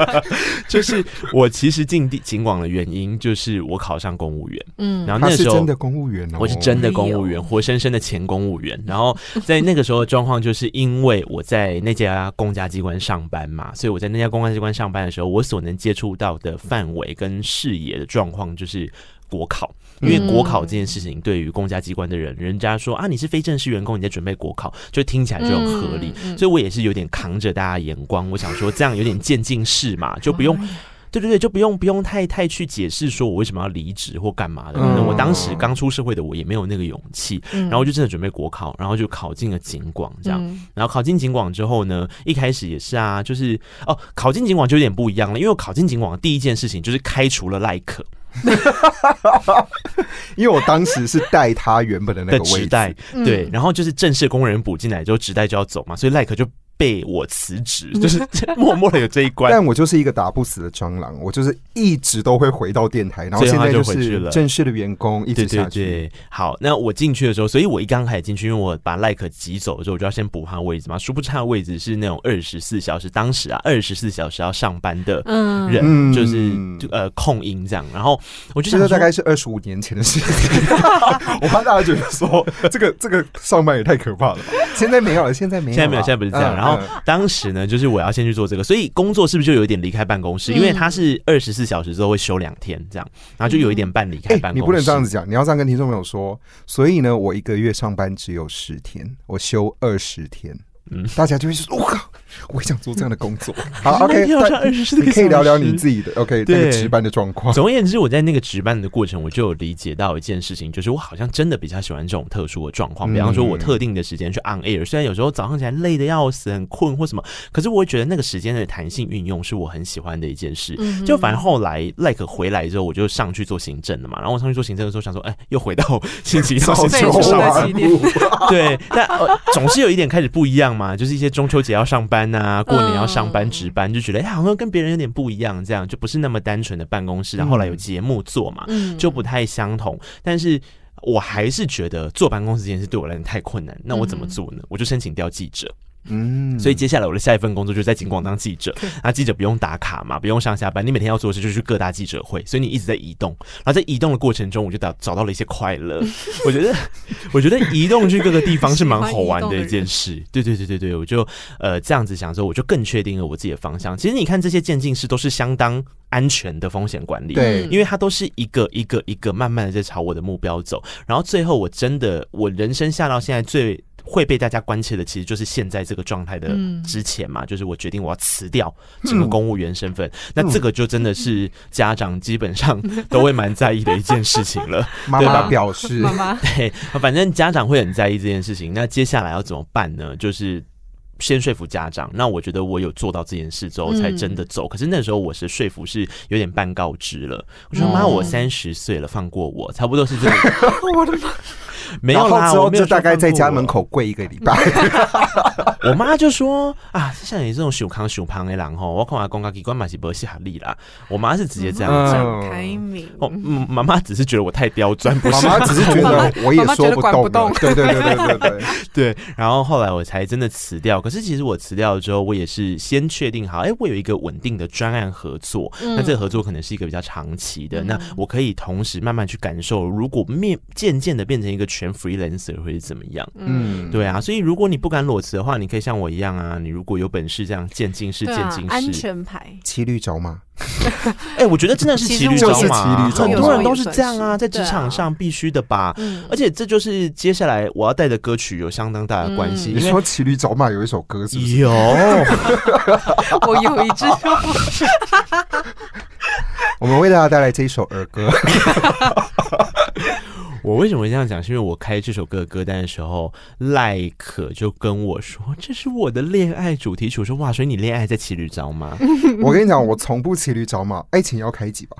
就是我其实进警广的原因，就是我考上公务员。嗯，然后那时候真的公务员、哦，我是真的公务员，活生生的前公务员。然后在那个时候的状况，就是因为我在那家公家机关上班嘛，所以我在那家公家机关上班的时候，我所能接触到的范围跟视野的状况，就是。国考，因为国考这件事情对于公家机关的人，嗯、人家说啊，你是非正式员工，你在准备国考，就听起来就很合理。所以我也是有点扛着大家眼光，我想说这样有点渐进式嘛，就不用，对对对，就不用不用太太去解释说我为什么要离职或干嘛的。可能我当时刚出社会的我也没有那个勇气，嗯、然后就真的准备国考，然后就考进了警广这样。嗯、然后考进警广之后呢，一开始也是啊，就是哦，考进警广就有点不一样了，因为我考进警广的第一件事情就是开除了赖可。因为我当时是带他原本的那个位置，对，然后就是正式工人补进来之后，直代就要走嘛，所以赖可就。被我辞职，就是 默默的有这一关。但我就是一个打不死的蟑螂，我就是一直都会回到电台，然后现在就是正式的员工，一直下去。对对对，好，那我进去的时候，所以我一刚开始进去，因为我把赖可挤走的时候，我就要先补他位置嘛。殊不知他的位置是那种二十四小时，当时啊，二十四小时要上班的人，嗯、就是呃控音这样。然后我就觉得大概是二十五年前的事情，我怕大家觉得说这个这个上班也太可怕了吧。现在没有了，现在没有，现在没有，现在不是这样。然后。然后当时呢，就是我要先去做这个，所以工作是不是就有一点离开办公室？因为他是二十四小时之后会休两天这样，然后就有一点半离开办公室。你不能这样子讲，你要这样跟听众朋友说。所以呢，我一个月上班只有十天，我休二十天。嗯，大家就会说：“我靠，我想做这样的工作。”好，OK，你可以聊聊你自己的 OK 那个值班的状况。总而言之，我在那个值班的过程，我就有理解到一件事情，就是我好像真的比较喜欢这种特殊的状况。比方说，我特定的时间去 on air，虽然有时候早上起来累得要死，很困或什么，可是我会觉得那个时间的弹性运用是我很喜欢的一件事。就反正后来 like 回来之后，我就上去做行政了嘛。然后我上去做行政的时候，想说，哎，又回到星期一到星期五 上班。对，但总是有一点开始不一样嘛，就是一些中。秋节要上班呐、啊，过年要上班值班，就觉得哎，好像跟别人有点不一样，这样就不是那么单纯的办公室。然后后来有节目做嘛，就不太相同。但是我还是觉得坐办公室这件事对我来讲太困难。那我怎么做呢？我就申请调记者。嗯，所以接下来我的下一份工作就是在警广当记者。那记者不用打卡嘛，不用上下班，你每天要做的事就是去各大记者会，所以你一直在移动。然后在移动的过程中，我就找找到了一些快乐。我觉得，我觉得移动去各个地方是蛮好玩的一件事。对对对对对，我就呃这样子想之后，我就更确定了我自己的方向。其实你看这些渐进式都是相当安全的风险管理，对，因为它都是一个一个一个慢慢的在朝我的目标走。然后最后我真的，我人生下到现在最。会被大家关切的，其实就是现在这个状态的之前嘛，嗯、就是我决定我要辞掉整个公务员身份，嗯、那这个就真的是家长基本上都会蛮在意的一件事情了。妈妈表示，妈妈对，反正家长会很在意这件事情。那接下来要怎么办呢？就是。先说服家长，那我觉得我有做到这件事之后，才真的走。嗯、可是那时候我是说服是有点半告知了。我说妈，嗯、我三十岁了，放过我，差不多是这样。我的妈，没有啦，之后就大概在家门口跪一个礼拜。我妈就说啊，像你这种熊康熊胖的人吼，我看我公家机关嘛是不稀罕力啦。我妈是直接这样讲，开明。哦，妈妈只是觉得我太刁钻，不是，妈妈只是觉得我也说不动。对对对对对对 对。然后后来我才真的辞掉。可是其实我辞掉了之后，我也是先确定好，哎，我有一个稳定的专案合作，嗯、那这个合作可能是一个比较长期的，嗯、那我可以同时慢慢去感受，如果面渐渐的变成一个全 freelancer 会是怎么样？嗯，对啊，所以如果你不敢裸辞的话，你可以像我一样啊，你如果有本事这样渐进式、渐进式，安全牌，骑驴找马。哎、欸，我觉得真的是骑驴找马，很多人都是这样啊，在职场上必须的吧。而且这就是接下来我要带的歌曲有相当大的关系。你说骑驴找马有一首歌是不是？有，我有一只。我们为大家带来这一首儿歌。我为什么会这样讲？是因为我开这首歌歌单的时候，赖可就跟我说：“这是我的恋爱主题曲。”我说：“哇，所以你恋爱在骑驴找马？” 我跟你讲，我从不骑驴找马，爱情要开几吧。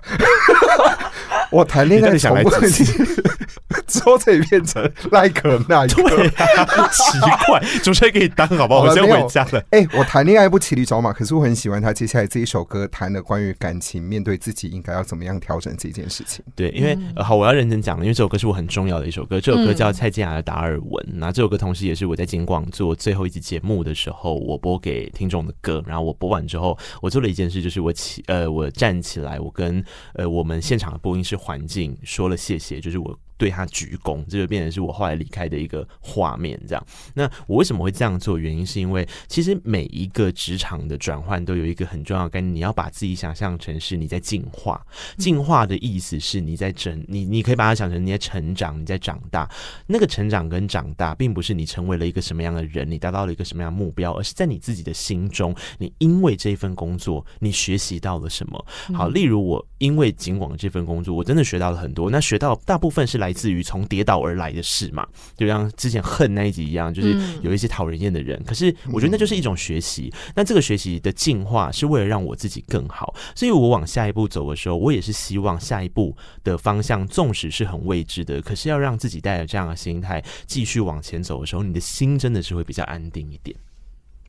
我谈恋爱从不骑。之后这里变成赖可那一个，对啊，奇怪，主持人可以当好不好？我先回家了。哎、欸，我谈恋爱不骑驴找马，可是我很喜欢他接下来这一首歌，谈的关于感情，面对自己应该要怎么样调整这件事情。对，因为、呃、好，我要认真讲了，因为这首歌是我很重要的一首歌。这首歌叫蔡健雅的《达尔文》，那这首歌同时也是我在金广做最后一集节目的时候，我播给听众的歌。然后我播完之后，我做了一件事，就是我起呃，我站起来，我跟呃我们现场的播音室环境说了谢谢，就是我。对他鞠躬，这就变成是我后来离开的一个画面。这样，那我为什么会这样做？原因是因为其实每一个职场的转换都有一个很重要的概念，你要把自己想象成是你在进化。进化的意思是你在整，你你可以把它想成你在成长，你在长大。那个成长跟长大，并不是你成为了一个什么样的人，你达到了一个什么样的目标，而是在你自己的心中，你因为这份工作，你学习到了什么。好，例如我因为尽管这份工作，我真的学到了很多。那学到大部分是来。来自于从跌倒而来的事嘛，就像之前恨那一集一样，就是有一些讨人厌的人。可是我觉得那就是一种学习，那这个学习的进化是为了让我自己更好，所以我往下一步走的时候，我也是希望下一步的方向，纵使是很未知的，可是要让自己带着这样的心态继续往前走的时候，你的心真的是会比较安定一点。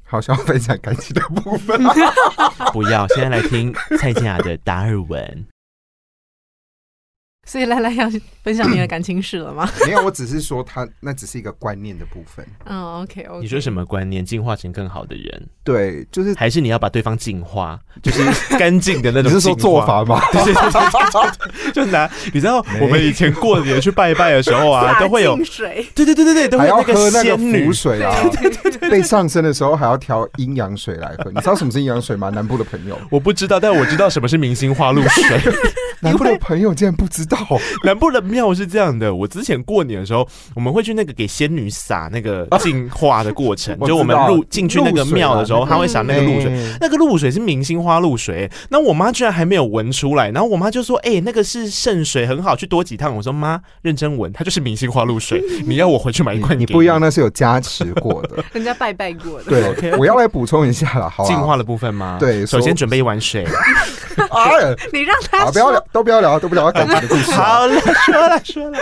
好，想要分享感情的部分，不要，现在来听蔡健雅的达尔文。所以来来要分享你的感情史了吗？没有，我只是说他那只是一个观念的部分。嗯，OK OK。你说什么观念？进化成更好的人？对，就是还是你要把对方净化，就是干净的那种。你是说做法吗？对对对对，就拿你知道我们以前过年去拜拜的时候啊，都会有水。对对对对对，都会要喝那个符水啊。对对对，被上身的时候还要调阴阳水来喝。你知道什么是阴阳水吗？南部的朋友，我不知道，但我知道什么是明星花露水。南部的朋友竟然不知道。南部的庙是这样的，我之前过年的时候，我们会去那个给仙女撒那个净化的过程，就我们入进去那个庙的时候，他会撒那个露水，那个露水是明星花露水。那我妈居然还没有闻出来，然后我妈就说：“哎，那个是圣水，很好，去多几趟。”我说：“妈，认真闻，它就是明星花露水。你要我回去买一罐？你不一样，那是有加持过的，人家拜拜过的。对，我要来补充一下了，好，净化的部分吗？对，首先准备一碗水。你让他不要聊，都不要聊，都不聊感情的故事。好了，说了说了，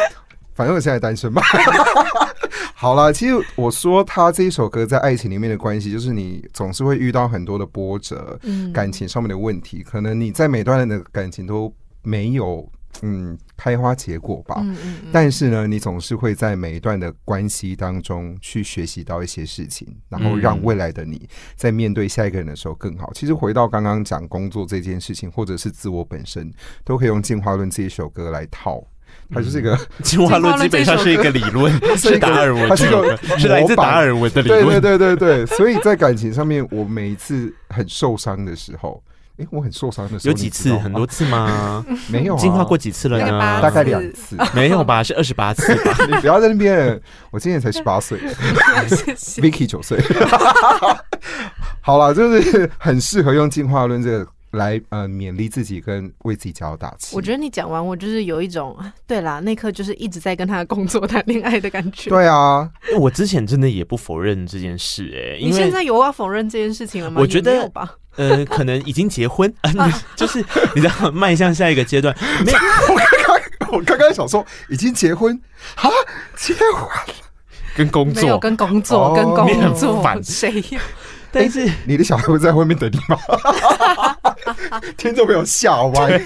反正我现在单身嘛。好了，其实我说他这一首歌在爱情里面的关系，就是你总是会遇到很多的波折，嗯感情上面的问题，可能你在每段的感情都没有。嗯，开花结果吧。嗯嗯嗯。但是呢，你总是会在每一段的关系当中去学习到一些事情，然后让未来的你在面对下一个人的时候更好。其实回到刚刚讲工作这件事情，或者是自我本身，都可以用《进化论》这一首歌来套。它就是一个《进化论》，基本上是一个理论，是达尔文，它是一个是来自达尔文的理论。对对对对对。所以在感情上面，我每一次很受伤的时候。哎、欸，我很受伤的时候，有几次？很多次吗？没有、啊，进化过几次了呢？大概两次，没有吧？是二十八次吧？你不要在那边，我今年才十八岁，Vicky 九岁。好了，就是很适合用进化论这个。来呃，勉励自己跟为自己加油打气。我觉得你讲完，我就是有一种对啦，那刻就是一直在跟他的工作谈恋爱的感觉。对啊，我之前真的也不否认这件事哎、欸。你现在有要否认这件事情了吗？我觉得呃，可能已经结婚，就是你知道迈向下一个阶段。没有，我刚刚我刚刚想说已经结婚？啊，结婚跟工作？没有跟工作、oh, 跟工作。反谁？但是你的小孩会在外面等你吗？听众朋友吓歪，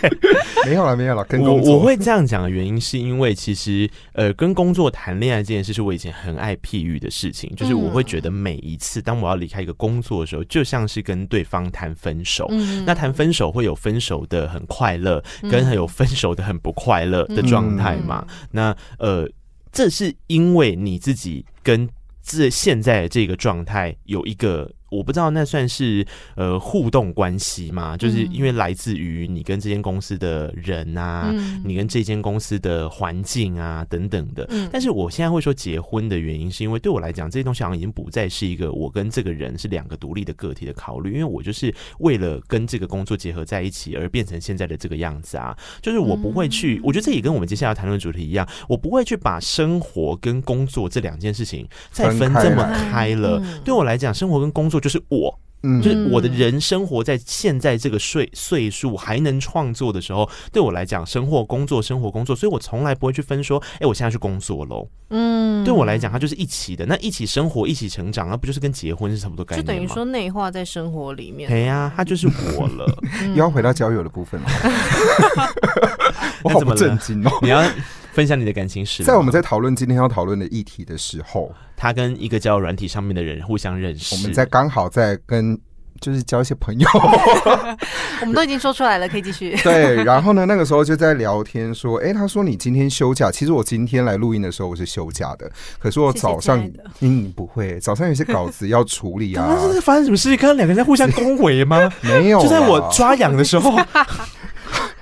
没有了，没有了。跟工作我我会这样讲的原因，是因为其实呃，跟工作谈恋爱这件事，是我以前很爱譬喻的事情。就是我会觉得每一次当我要离开一个工作的时候，就像是跟对方谈分手。那谈分手会有分手的很快乐，跟很有分手的很不快乐的状态嘛？那呃，这是因为你自己跟这现在的这个状态有一个。我不知道那算是呃互动关系吗？就是因为来自于你跟这间公司的人啊，嗯、你跟这间公司的环境啊等等的。嗯、但是我现在会说结婚的原因，是因为对我来讲，这些东西好像已经不再是一个我跟这个人是两个独立的个体的考虑，因为我就是为了跟这个工作结合在一起而变成现在的这个样子啊。就是我不会去，我觉得这也跟我们接下来要谈论的主题一样，我不会去把生活跟工作这两件事情再分这么开了。对我来讲，生活跟工作。就是我，嗯，就是我的人生活在现在这个岁岁数还能创作的时候，对我来讲，生活工作，生活工作，所以我从来不会去分说，哎，我现在去工作喽。嗯，对我来讲，它就是一起的，那一起生活，一起成长，那不就是跟结婚是差不多概念吗？就等于说内化在生活里面。对呀，他就是我了。又要回到交友的部分了，我好不震惊哦！你要分享你的感情史，在我们在讨论今天要讨论的议题的时候。他跟一个交友软体上面的人互相认识，我们在刚好在跟就是交一些朋友，我们都已经说出来了，可以继续。对，然后呢，那个时候就在聊天说，哎、欸，他说你今天休假，其实我今天来录音的时候我是休假的，可是我早上嗯不会，早上有些稿子要处理啊。这是发生什么事情？刚刚两个人在互相恭维吗？没有，就在我抓痒的时候。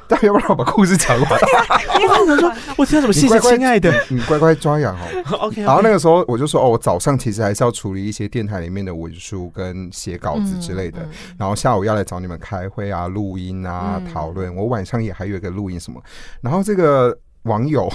但要不然我把故事讲完。因为我说，我听到什么谢谢，亲爱的，你乖乖抓痒哦。OK。然后那个时候我就说，哦，我早上其实还是要处理一些电台里面的文书跟写稿子之类的。然后下午要来找你们开会啊、录音啊、讨论。我晚上也还有一个录音什么。然后这个网友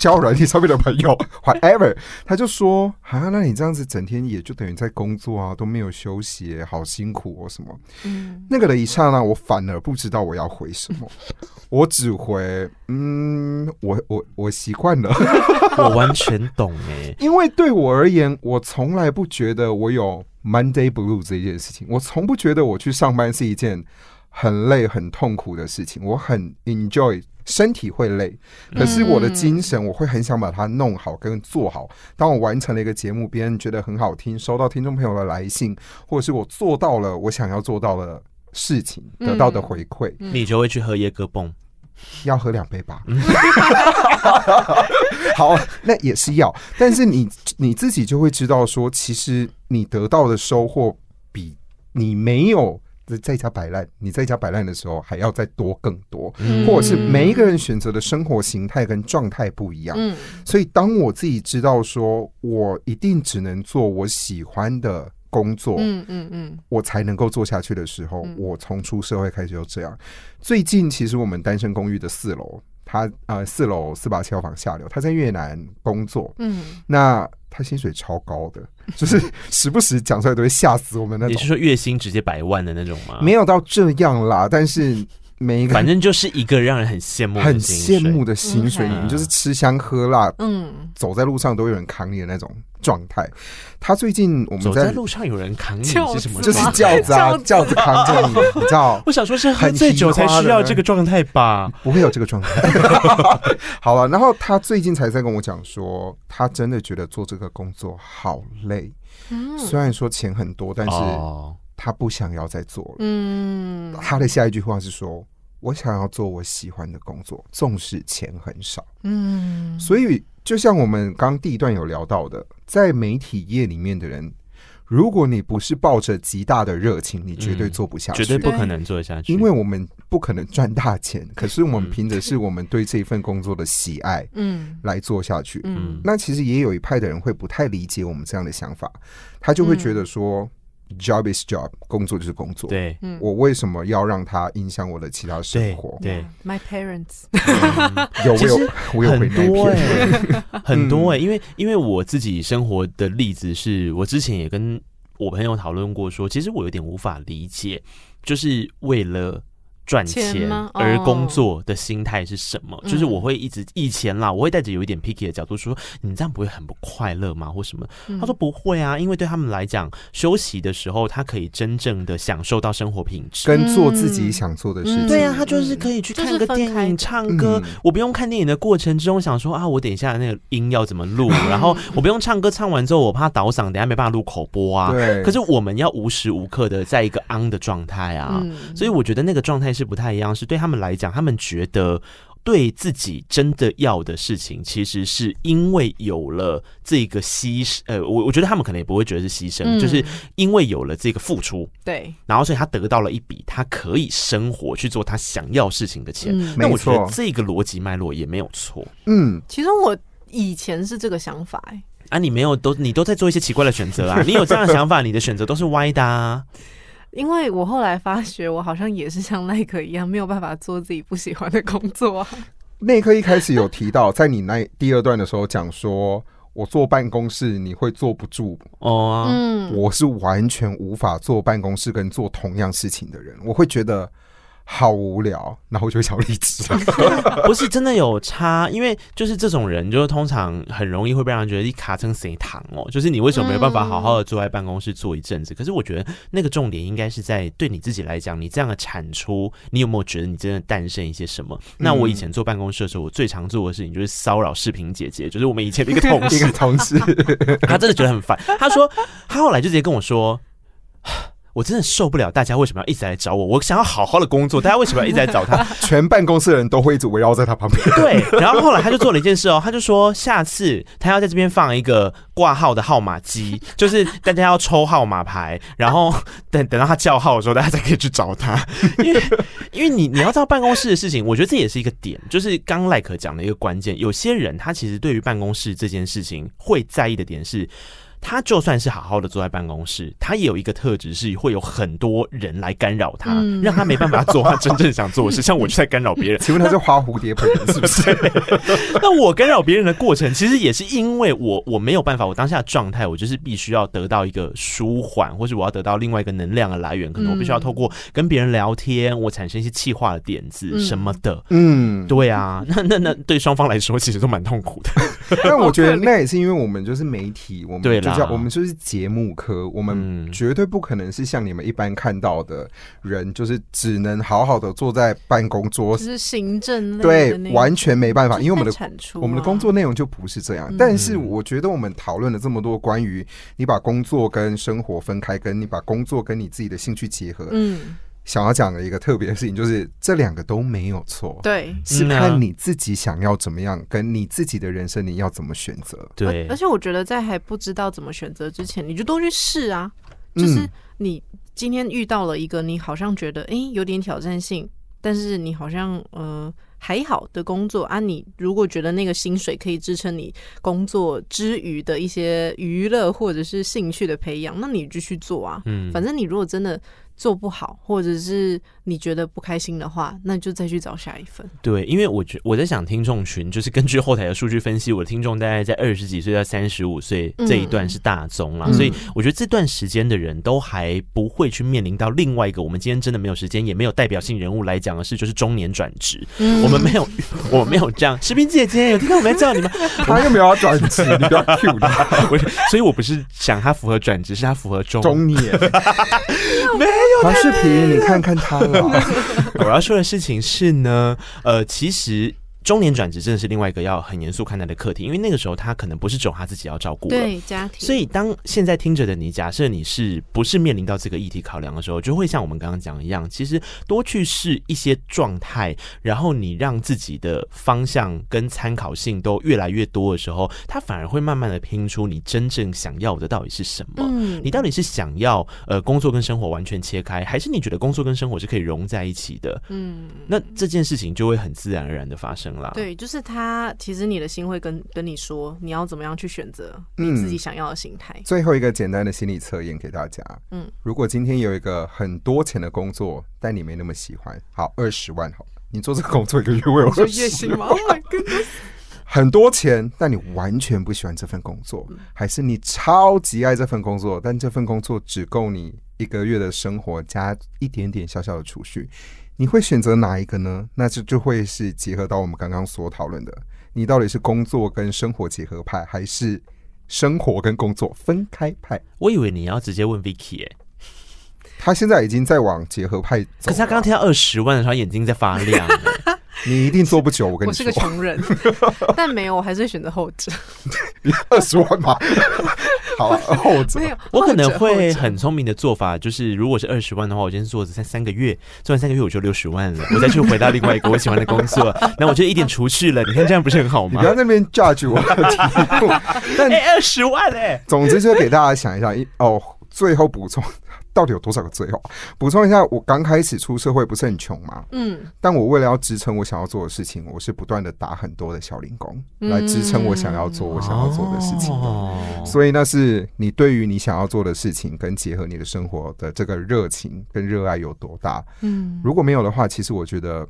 交友软体上面的朋友，whatever，他就说啊，那你这样子整天也就等于在工作啊，都没有休息，好辛苦哦什么。嗯，那个的一刹那，我反而不知道我要回什么，我只回嗯，我我我习惯了，我完全懂哎，因为对我而言，我从来不觉得我有 Monday Blue 这件事情，我从不觉得我去上班是一件很累很痛苦的事情，我很 enjoy。身体会累，可是我的精神，我会很想把它弄好跟做好。当我完成了一个节目，别人觉得很好听，收到听众朋友的来信，或者是我做到了我想要做到的事情，得到的回馈，你就会去喝椰哥泵，要喝两杯吧。好，那也是要，但是你你自己就会知道说，其实你得到的收获比你没有。在家摆烂，你在家摆烂的时候还要再多更多，或者是每一个人选择的生活形态跟状态不一样。嗯，所以当我自己知道说我一定只能做我喜欢的工作，嗯嗯嗯，我才能够做下去的时候，我从出社会开始就这样。最近其实我们单身公寓的四楼，他呃四楼四八七号房下流，他在越南工作，嗯，那。他薪水超高的，就是时不时讲出来都会吓死我们那种。你是说月薪直接百万的那种吗？没有到这样啦，但是每一个反正就是一个让人很羡慕、很羡慕的薪水，你就是吃香喝辣，嗯，走在路上都有人扛你的那种状态。他最近我们在，在路上有人扛你是什么？就是轿子啊，轿子扛着你，你知道？我想说是喝醉酒才需要这个状态吧？不会有这个状态。好了，然后他最近才在跟我讲说，他真的觉得做这个工作好累。嗯，虽然说钱很多，但是他不想要再做了。嗯，他的下一句话是说：“我想要做我喜欢的工作，纵使钱很少。”嗯，所以。就像我们刚第一段有聊到的，在媒体业里面的人，如果你不是抱着极大的热情，你绝对做不下去，绝对不可能做下去。因为我们不可能赚大钱，可是我们凭的是我们对这份工作的喜爱，嗯，来做下去。嗯，那其实也有一派的人会不太理解我们这样的想法，他就会觉得说。Job is job，工作就是工作。对，我为什么要让它影响我的其他生活？对，对，My parents，有 我有我有很多哎、欸，很多哎、欸，因为因为我自己生活的例子是我之前也跟我朋友讨论过，说其实我有点无法理解，就是为了。赚钱而工作的心态是什么？就是我会一直以前啦，我会带着有一点 picky 的角度说，你这样不会很不快乐吗？或什么？他说不会啊，因为对他们来讲，休息的时候他可以真正的享受到生活品质，跟做自己想做的事情。对啊，他就是可以去看个电影、唱歌。我不用看电影的过程之中想说啊，我等一下那个音要怎么录？然后我不用唱歌，唱完之后我怕倒嗓，等下没办法录口播啊。对。可是我们要无时无刻的在一个 on 的状态啊，所以我觉得那个状态是。是不太一样，是对他们来讲，他们觉得对自己真的要的事情，其实是因为有了这个牺牲。呃，我我觉得他们可能也不会觉得是牺牲，嗯、就是因为有了这个付出，对，然后所以他得到了一笔他可以生活去做他想要事情的钱。嗯、那我觉得这个逻辑脉络也没有错。嗯，其实我以前是这个想法、欸，哎，啊，你没有都你都在做一些奇怪的选择啊，你有这样的想法，你的选择都是歪的啊。因为我后来发觉，我好像也是像奈克一样，没有办法做自己不喜欢的工作啊。奈克一开始有提到，在你那第二段的时候讲说，我坐办公室你会坐不住哦。嗯，我是完全无法坐办公室跟做同样事情的人，我会觉得。好无聊，然后我就会想离职。不是真的有差，因为就是这种人，就是通常很容易会被人觉得你卡成谁糖哦。就是你为什么没有办法好好的坐在办公室坐一阵子？可是我觉得那个重点应该是在对你自己来讲，你这样的产出，你有没有觉得你真的诞生一些什么？那我以前坐办公室的时候，我最常做的事情就是骚扰视频姐姐，就是我们以前的 一个同事，一个同事，他真的觉得很烦。他说他后来就直接跟我说。我真的受不了，大家为什么要一直来找我？我想要好好的工作，大家为什么要一直来找他？全办公室的人都会一直围绕在他旁边。对，然后后来他就做了一件事哦，他就说下次他要在这边放一个挂号的号码机，就是大家要抽号码牌，然后等等到他叫号的时候，大家才可以去找他。因为因为你你要知道办公室的事情，我觉得这也是一个点，就是刚赖可讲的一个关键。有些人他其实对于办公室这件事情会在意的点是。他就算是好好的坐在办公室，他也有一个特质是会有很多人来干扰他，嗯、让他没办法做他真正想做的事。像我就在干扰别人，请问他是花蝴蝶本人是不是？那我干扰别人的过程，其实也是因为我我没有办法，我当下的状态，我就是必须要得到一个舒缓，或是我要得到另外一个能量的来源，可能我必须要透过跟别人聊天，我产生一些气化的点子什么的。嗯，对啊，那那那对双方来说，其实都蛮痛苦的。但我觉得那也是因为我们就是媒体，我们就叫我们就是节目科，我们绝对不可能是像你们一般看到的人，就是只能好好的坐在办公桌，是行政对，完全没办法，因为我们的产出，我们的工作内容就不是这样。但是我觉得我们讨论了这么多关于你把工作跟生活分开，跟你把工作跟你自己的兴趣结合，嗯。想要讲的一个特别的事情，就是这两个都没有错，对，是看你自己想要怎么样，跟你自己的人生你要怎么选择，对。而且我觉得在还不知道怎么选择之前，你就多去试啊。就是你今天遇到了一个你好像觉得诶有点挑战性，但是你好像呃还好的工作啊，你如果觉得那个薪水可以支撑你工作之余的一些娱乐或者是兴趣的培养，那你就去做啊。嗯，反正你如果真的。做不好，或者是你觉得不开心的话，那就再去找下一份。对，因为我觉我在想听众群，就是根据后台的数据分析，我的听众大概在二十几岁到三十五岁这一段是大宗啦，嗯、所以我觉得这段时间的人都还不会去面临到另外一个我们今天真的没有时间，也没有代表性人物来讲的事，就是中年转职。嗯、我们没有，我们没有这样。石斌姐姐有听到我们在叫你吗？他又没有要转职，你不要 cue 他。所以我不是想他符合转职，是他符合中中年。没有。黄视频，你看看他了。我要说的事情是呢，呃，其实。中年转职真的是另外一个要很严肃看待的课题，因为那个时候他可能不是只有他自己要照顾了，对家庭。所以当现在听着的你，假设你是不是面临到这个议题考量的时候，就会像我们刚刚讲的一样，其实多去试一些状态，然后你让自己的方向跟参考性都越来越多的时候，他反而会慢慢的拼出你真正想要的到底是什么。嗯，你到底是想要呃工作跟生活完全切开，还是你觉得工作跟生活是可以融在一起的？嗯，那这件事情就会很自然而然的发生。对，就是他。其实你的心会跟跟你说，你要怎么样去选择你自己想要的形态。嗯。最后一个简单的心理测验给大家。嗯，如果今天有一个很多钱的工作，但你没那么喜欢，好，二十万好，你做这个工作一个月会有月薪吗？很多钱，但你完全不喜欢这份工作，还是你超级爱这份工作，但这份工作只够你一个月的生活加一点点小小的储蓄。你会选择哪一个呢？那就就会是结合到我们刚刚所讨论的，你到底是工作跟生活结合派，还是生活跟工作分开派？我以为你要直接问 Vicky 哎，他现在已经在往结合派走，可是他刚刚听到二十万的时候，眼睛在发亮。你一定做不久，我跟你说。我是个穷人，但没有，我还是会选择后者。二十万吧，好啊，后者。我可能会很聪明的做法，就是如果是二十万的话，我今天做三三个月，做完三个月我就六十万了，我再去回到另外一个我喜欢的工作，那我就一点储蓄了。你看这样不是很好吗？你不要那边 judge 我的题目，但二十万哎，总之就给大家想一下，一哦，最后补充。到底有多少个最后？补充一下，我刚开始出社会不是很穷嘛，嗯，但我为了要支撑我想要做的事情，我是不断的打很多的小零工来支撑我想要做我想要做的事情。所以那是你对于你想要做的事情跟结合你的生活的这个热情跟热爱有多大？嗯，如果没有的话，其实我觉得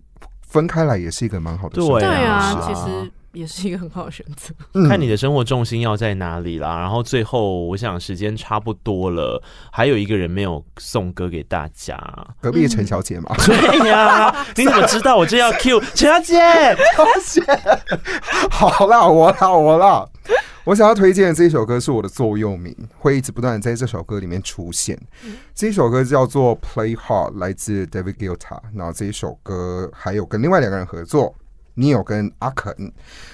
分开来也是一个蛮好的。对啊，其实。也是一个很好的选择，嗯、看你的生活重心要在哪里啦。然后最后，我想时间差不多了，还有一个人没有送歌给大家，隔壁陈小姐嘛。嗯、对呀、啊，你怎么知道我这要 Q 陈小姐？陈小姐，好啦，我啦，我啦。我想要推荐的这一首歌是我的座右铭，会一直不断的在这首歌里面出现。嗯、这一首歌叫做《Play Hard》，来自 David Guetta。然后这一首歌还有跟另外两个人合作。你有跟阿肯，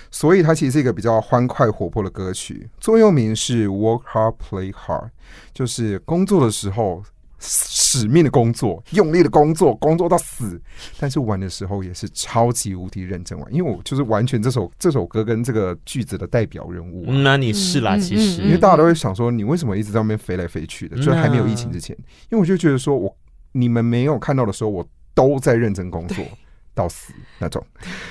所以它其实是一个比较欢快活泼的歌曲。座右铭是 “Work hard, play hard”，就是工作的时候使命的工作，用力的工作，工作到死。但是玩的时候也是超级无敌认真玩，因为我就是完全这首这首歌跟这个句子的代表人物、啊。那你是啦，其实因为大家都会想说，你为什么一直在那边飞来飞去的？就是还没有疫情之前，因为我就觉得说我你们没有看到的时候，我都在认真工作。到死那种，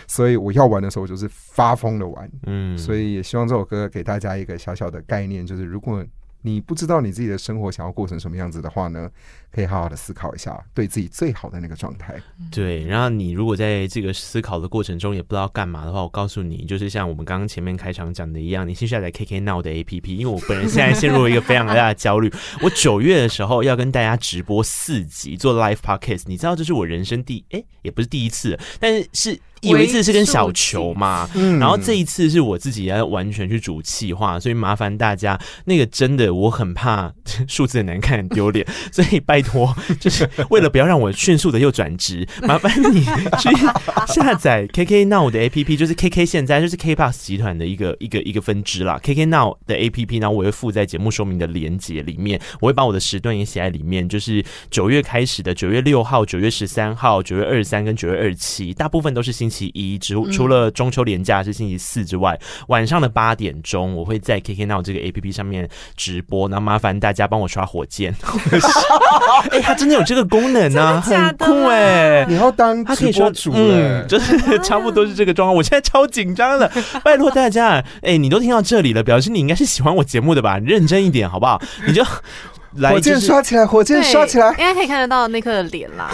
所以我要玩的时候就是发疯的玩，嗯，所以也希望这首歌给大家一个小小的概念，就是如果你不知道你自己的生活想要过成什么样子的话呢，可以好好的思考一下，对自己最好的那个状态。对，然后你如果在这个思考的过程中也不知道干嘛的话，我告诉你，就是像我们刚刚前面开场讲的一样，你先下载 KK Now 的 APP，因为我本人现在陷入了一个非常大的焦虑。我九月的时候要跟大家直播四集做 Live Podcast，你知道这是我人生第哎也不是第一次，但是是。有一次是跟小球嘛，嗯。然后这一次是我自己要完全去主气化，所以麻烦大家，那个真的我很怕 数字很难看很丢脸，所以拜托，就是为了不要让我迅速的又转职，麻烦你去 下载 KK Now 的 APP，就是 KK 现在就是 KBox 集团的一个一个一个分支啦，KK Now 的 APP，然后我会附在节目说明的连接里面，我会把我的时段也写在里面，就是九月开始的九月六号、九月十三号、九月二十三跟九月二十七，大部分都是星期。星期一，除除了中秋连假是星期四之外，晚上的八点钟，我会在 KK Now 这个 APP 上面直播，然后麻烦大家帮我刷火箭。哎、欸，它真的有这个功能呢、啊，很酷哎、欸！你要当直播主了、欸嗯，就是差不多是这个状况。我现在超紧张的，拜托大家，哎、欸，你都听到这里了，表示你应该是喜欢我节目的吧？认真一点好不好？你就。火箭刷起来，火箭刷起来，应该可以看得到那刻的脸啦。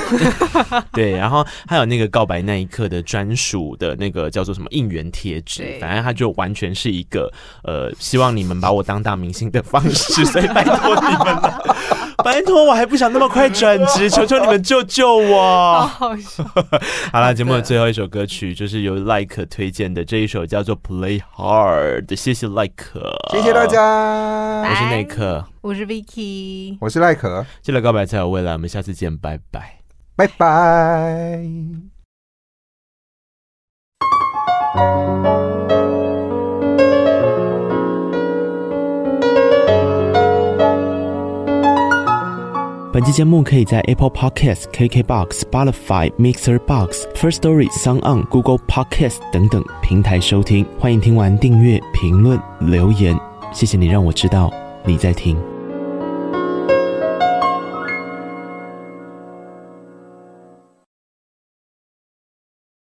对，然后还有那个告白那一刻的专属的那个叫做什么应援贴纸，反正他就完全是一个呃，希望你们把我当大明星的方式，所以拜托你们了，拜托我还不想那么快转职，求求你们救救我。好，好了，节目的最后一首歌曲就是由 Like 推荐的这一首叫做 Play Hard，谢谢 Like，谢谢大家，我是内克。我是 Vicky，我是赖可，记得告白才有未来，我们下次见，拜拜，拜拜。本期节目可以在 Apple Podcast、KKBox、Spotify、Mixer Box、First Story、SoundOn、Google Podcast 等等平台收听。欢迎听完订阅、评论、留言，谢谢你让我知道你在听。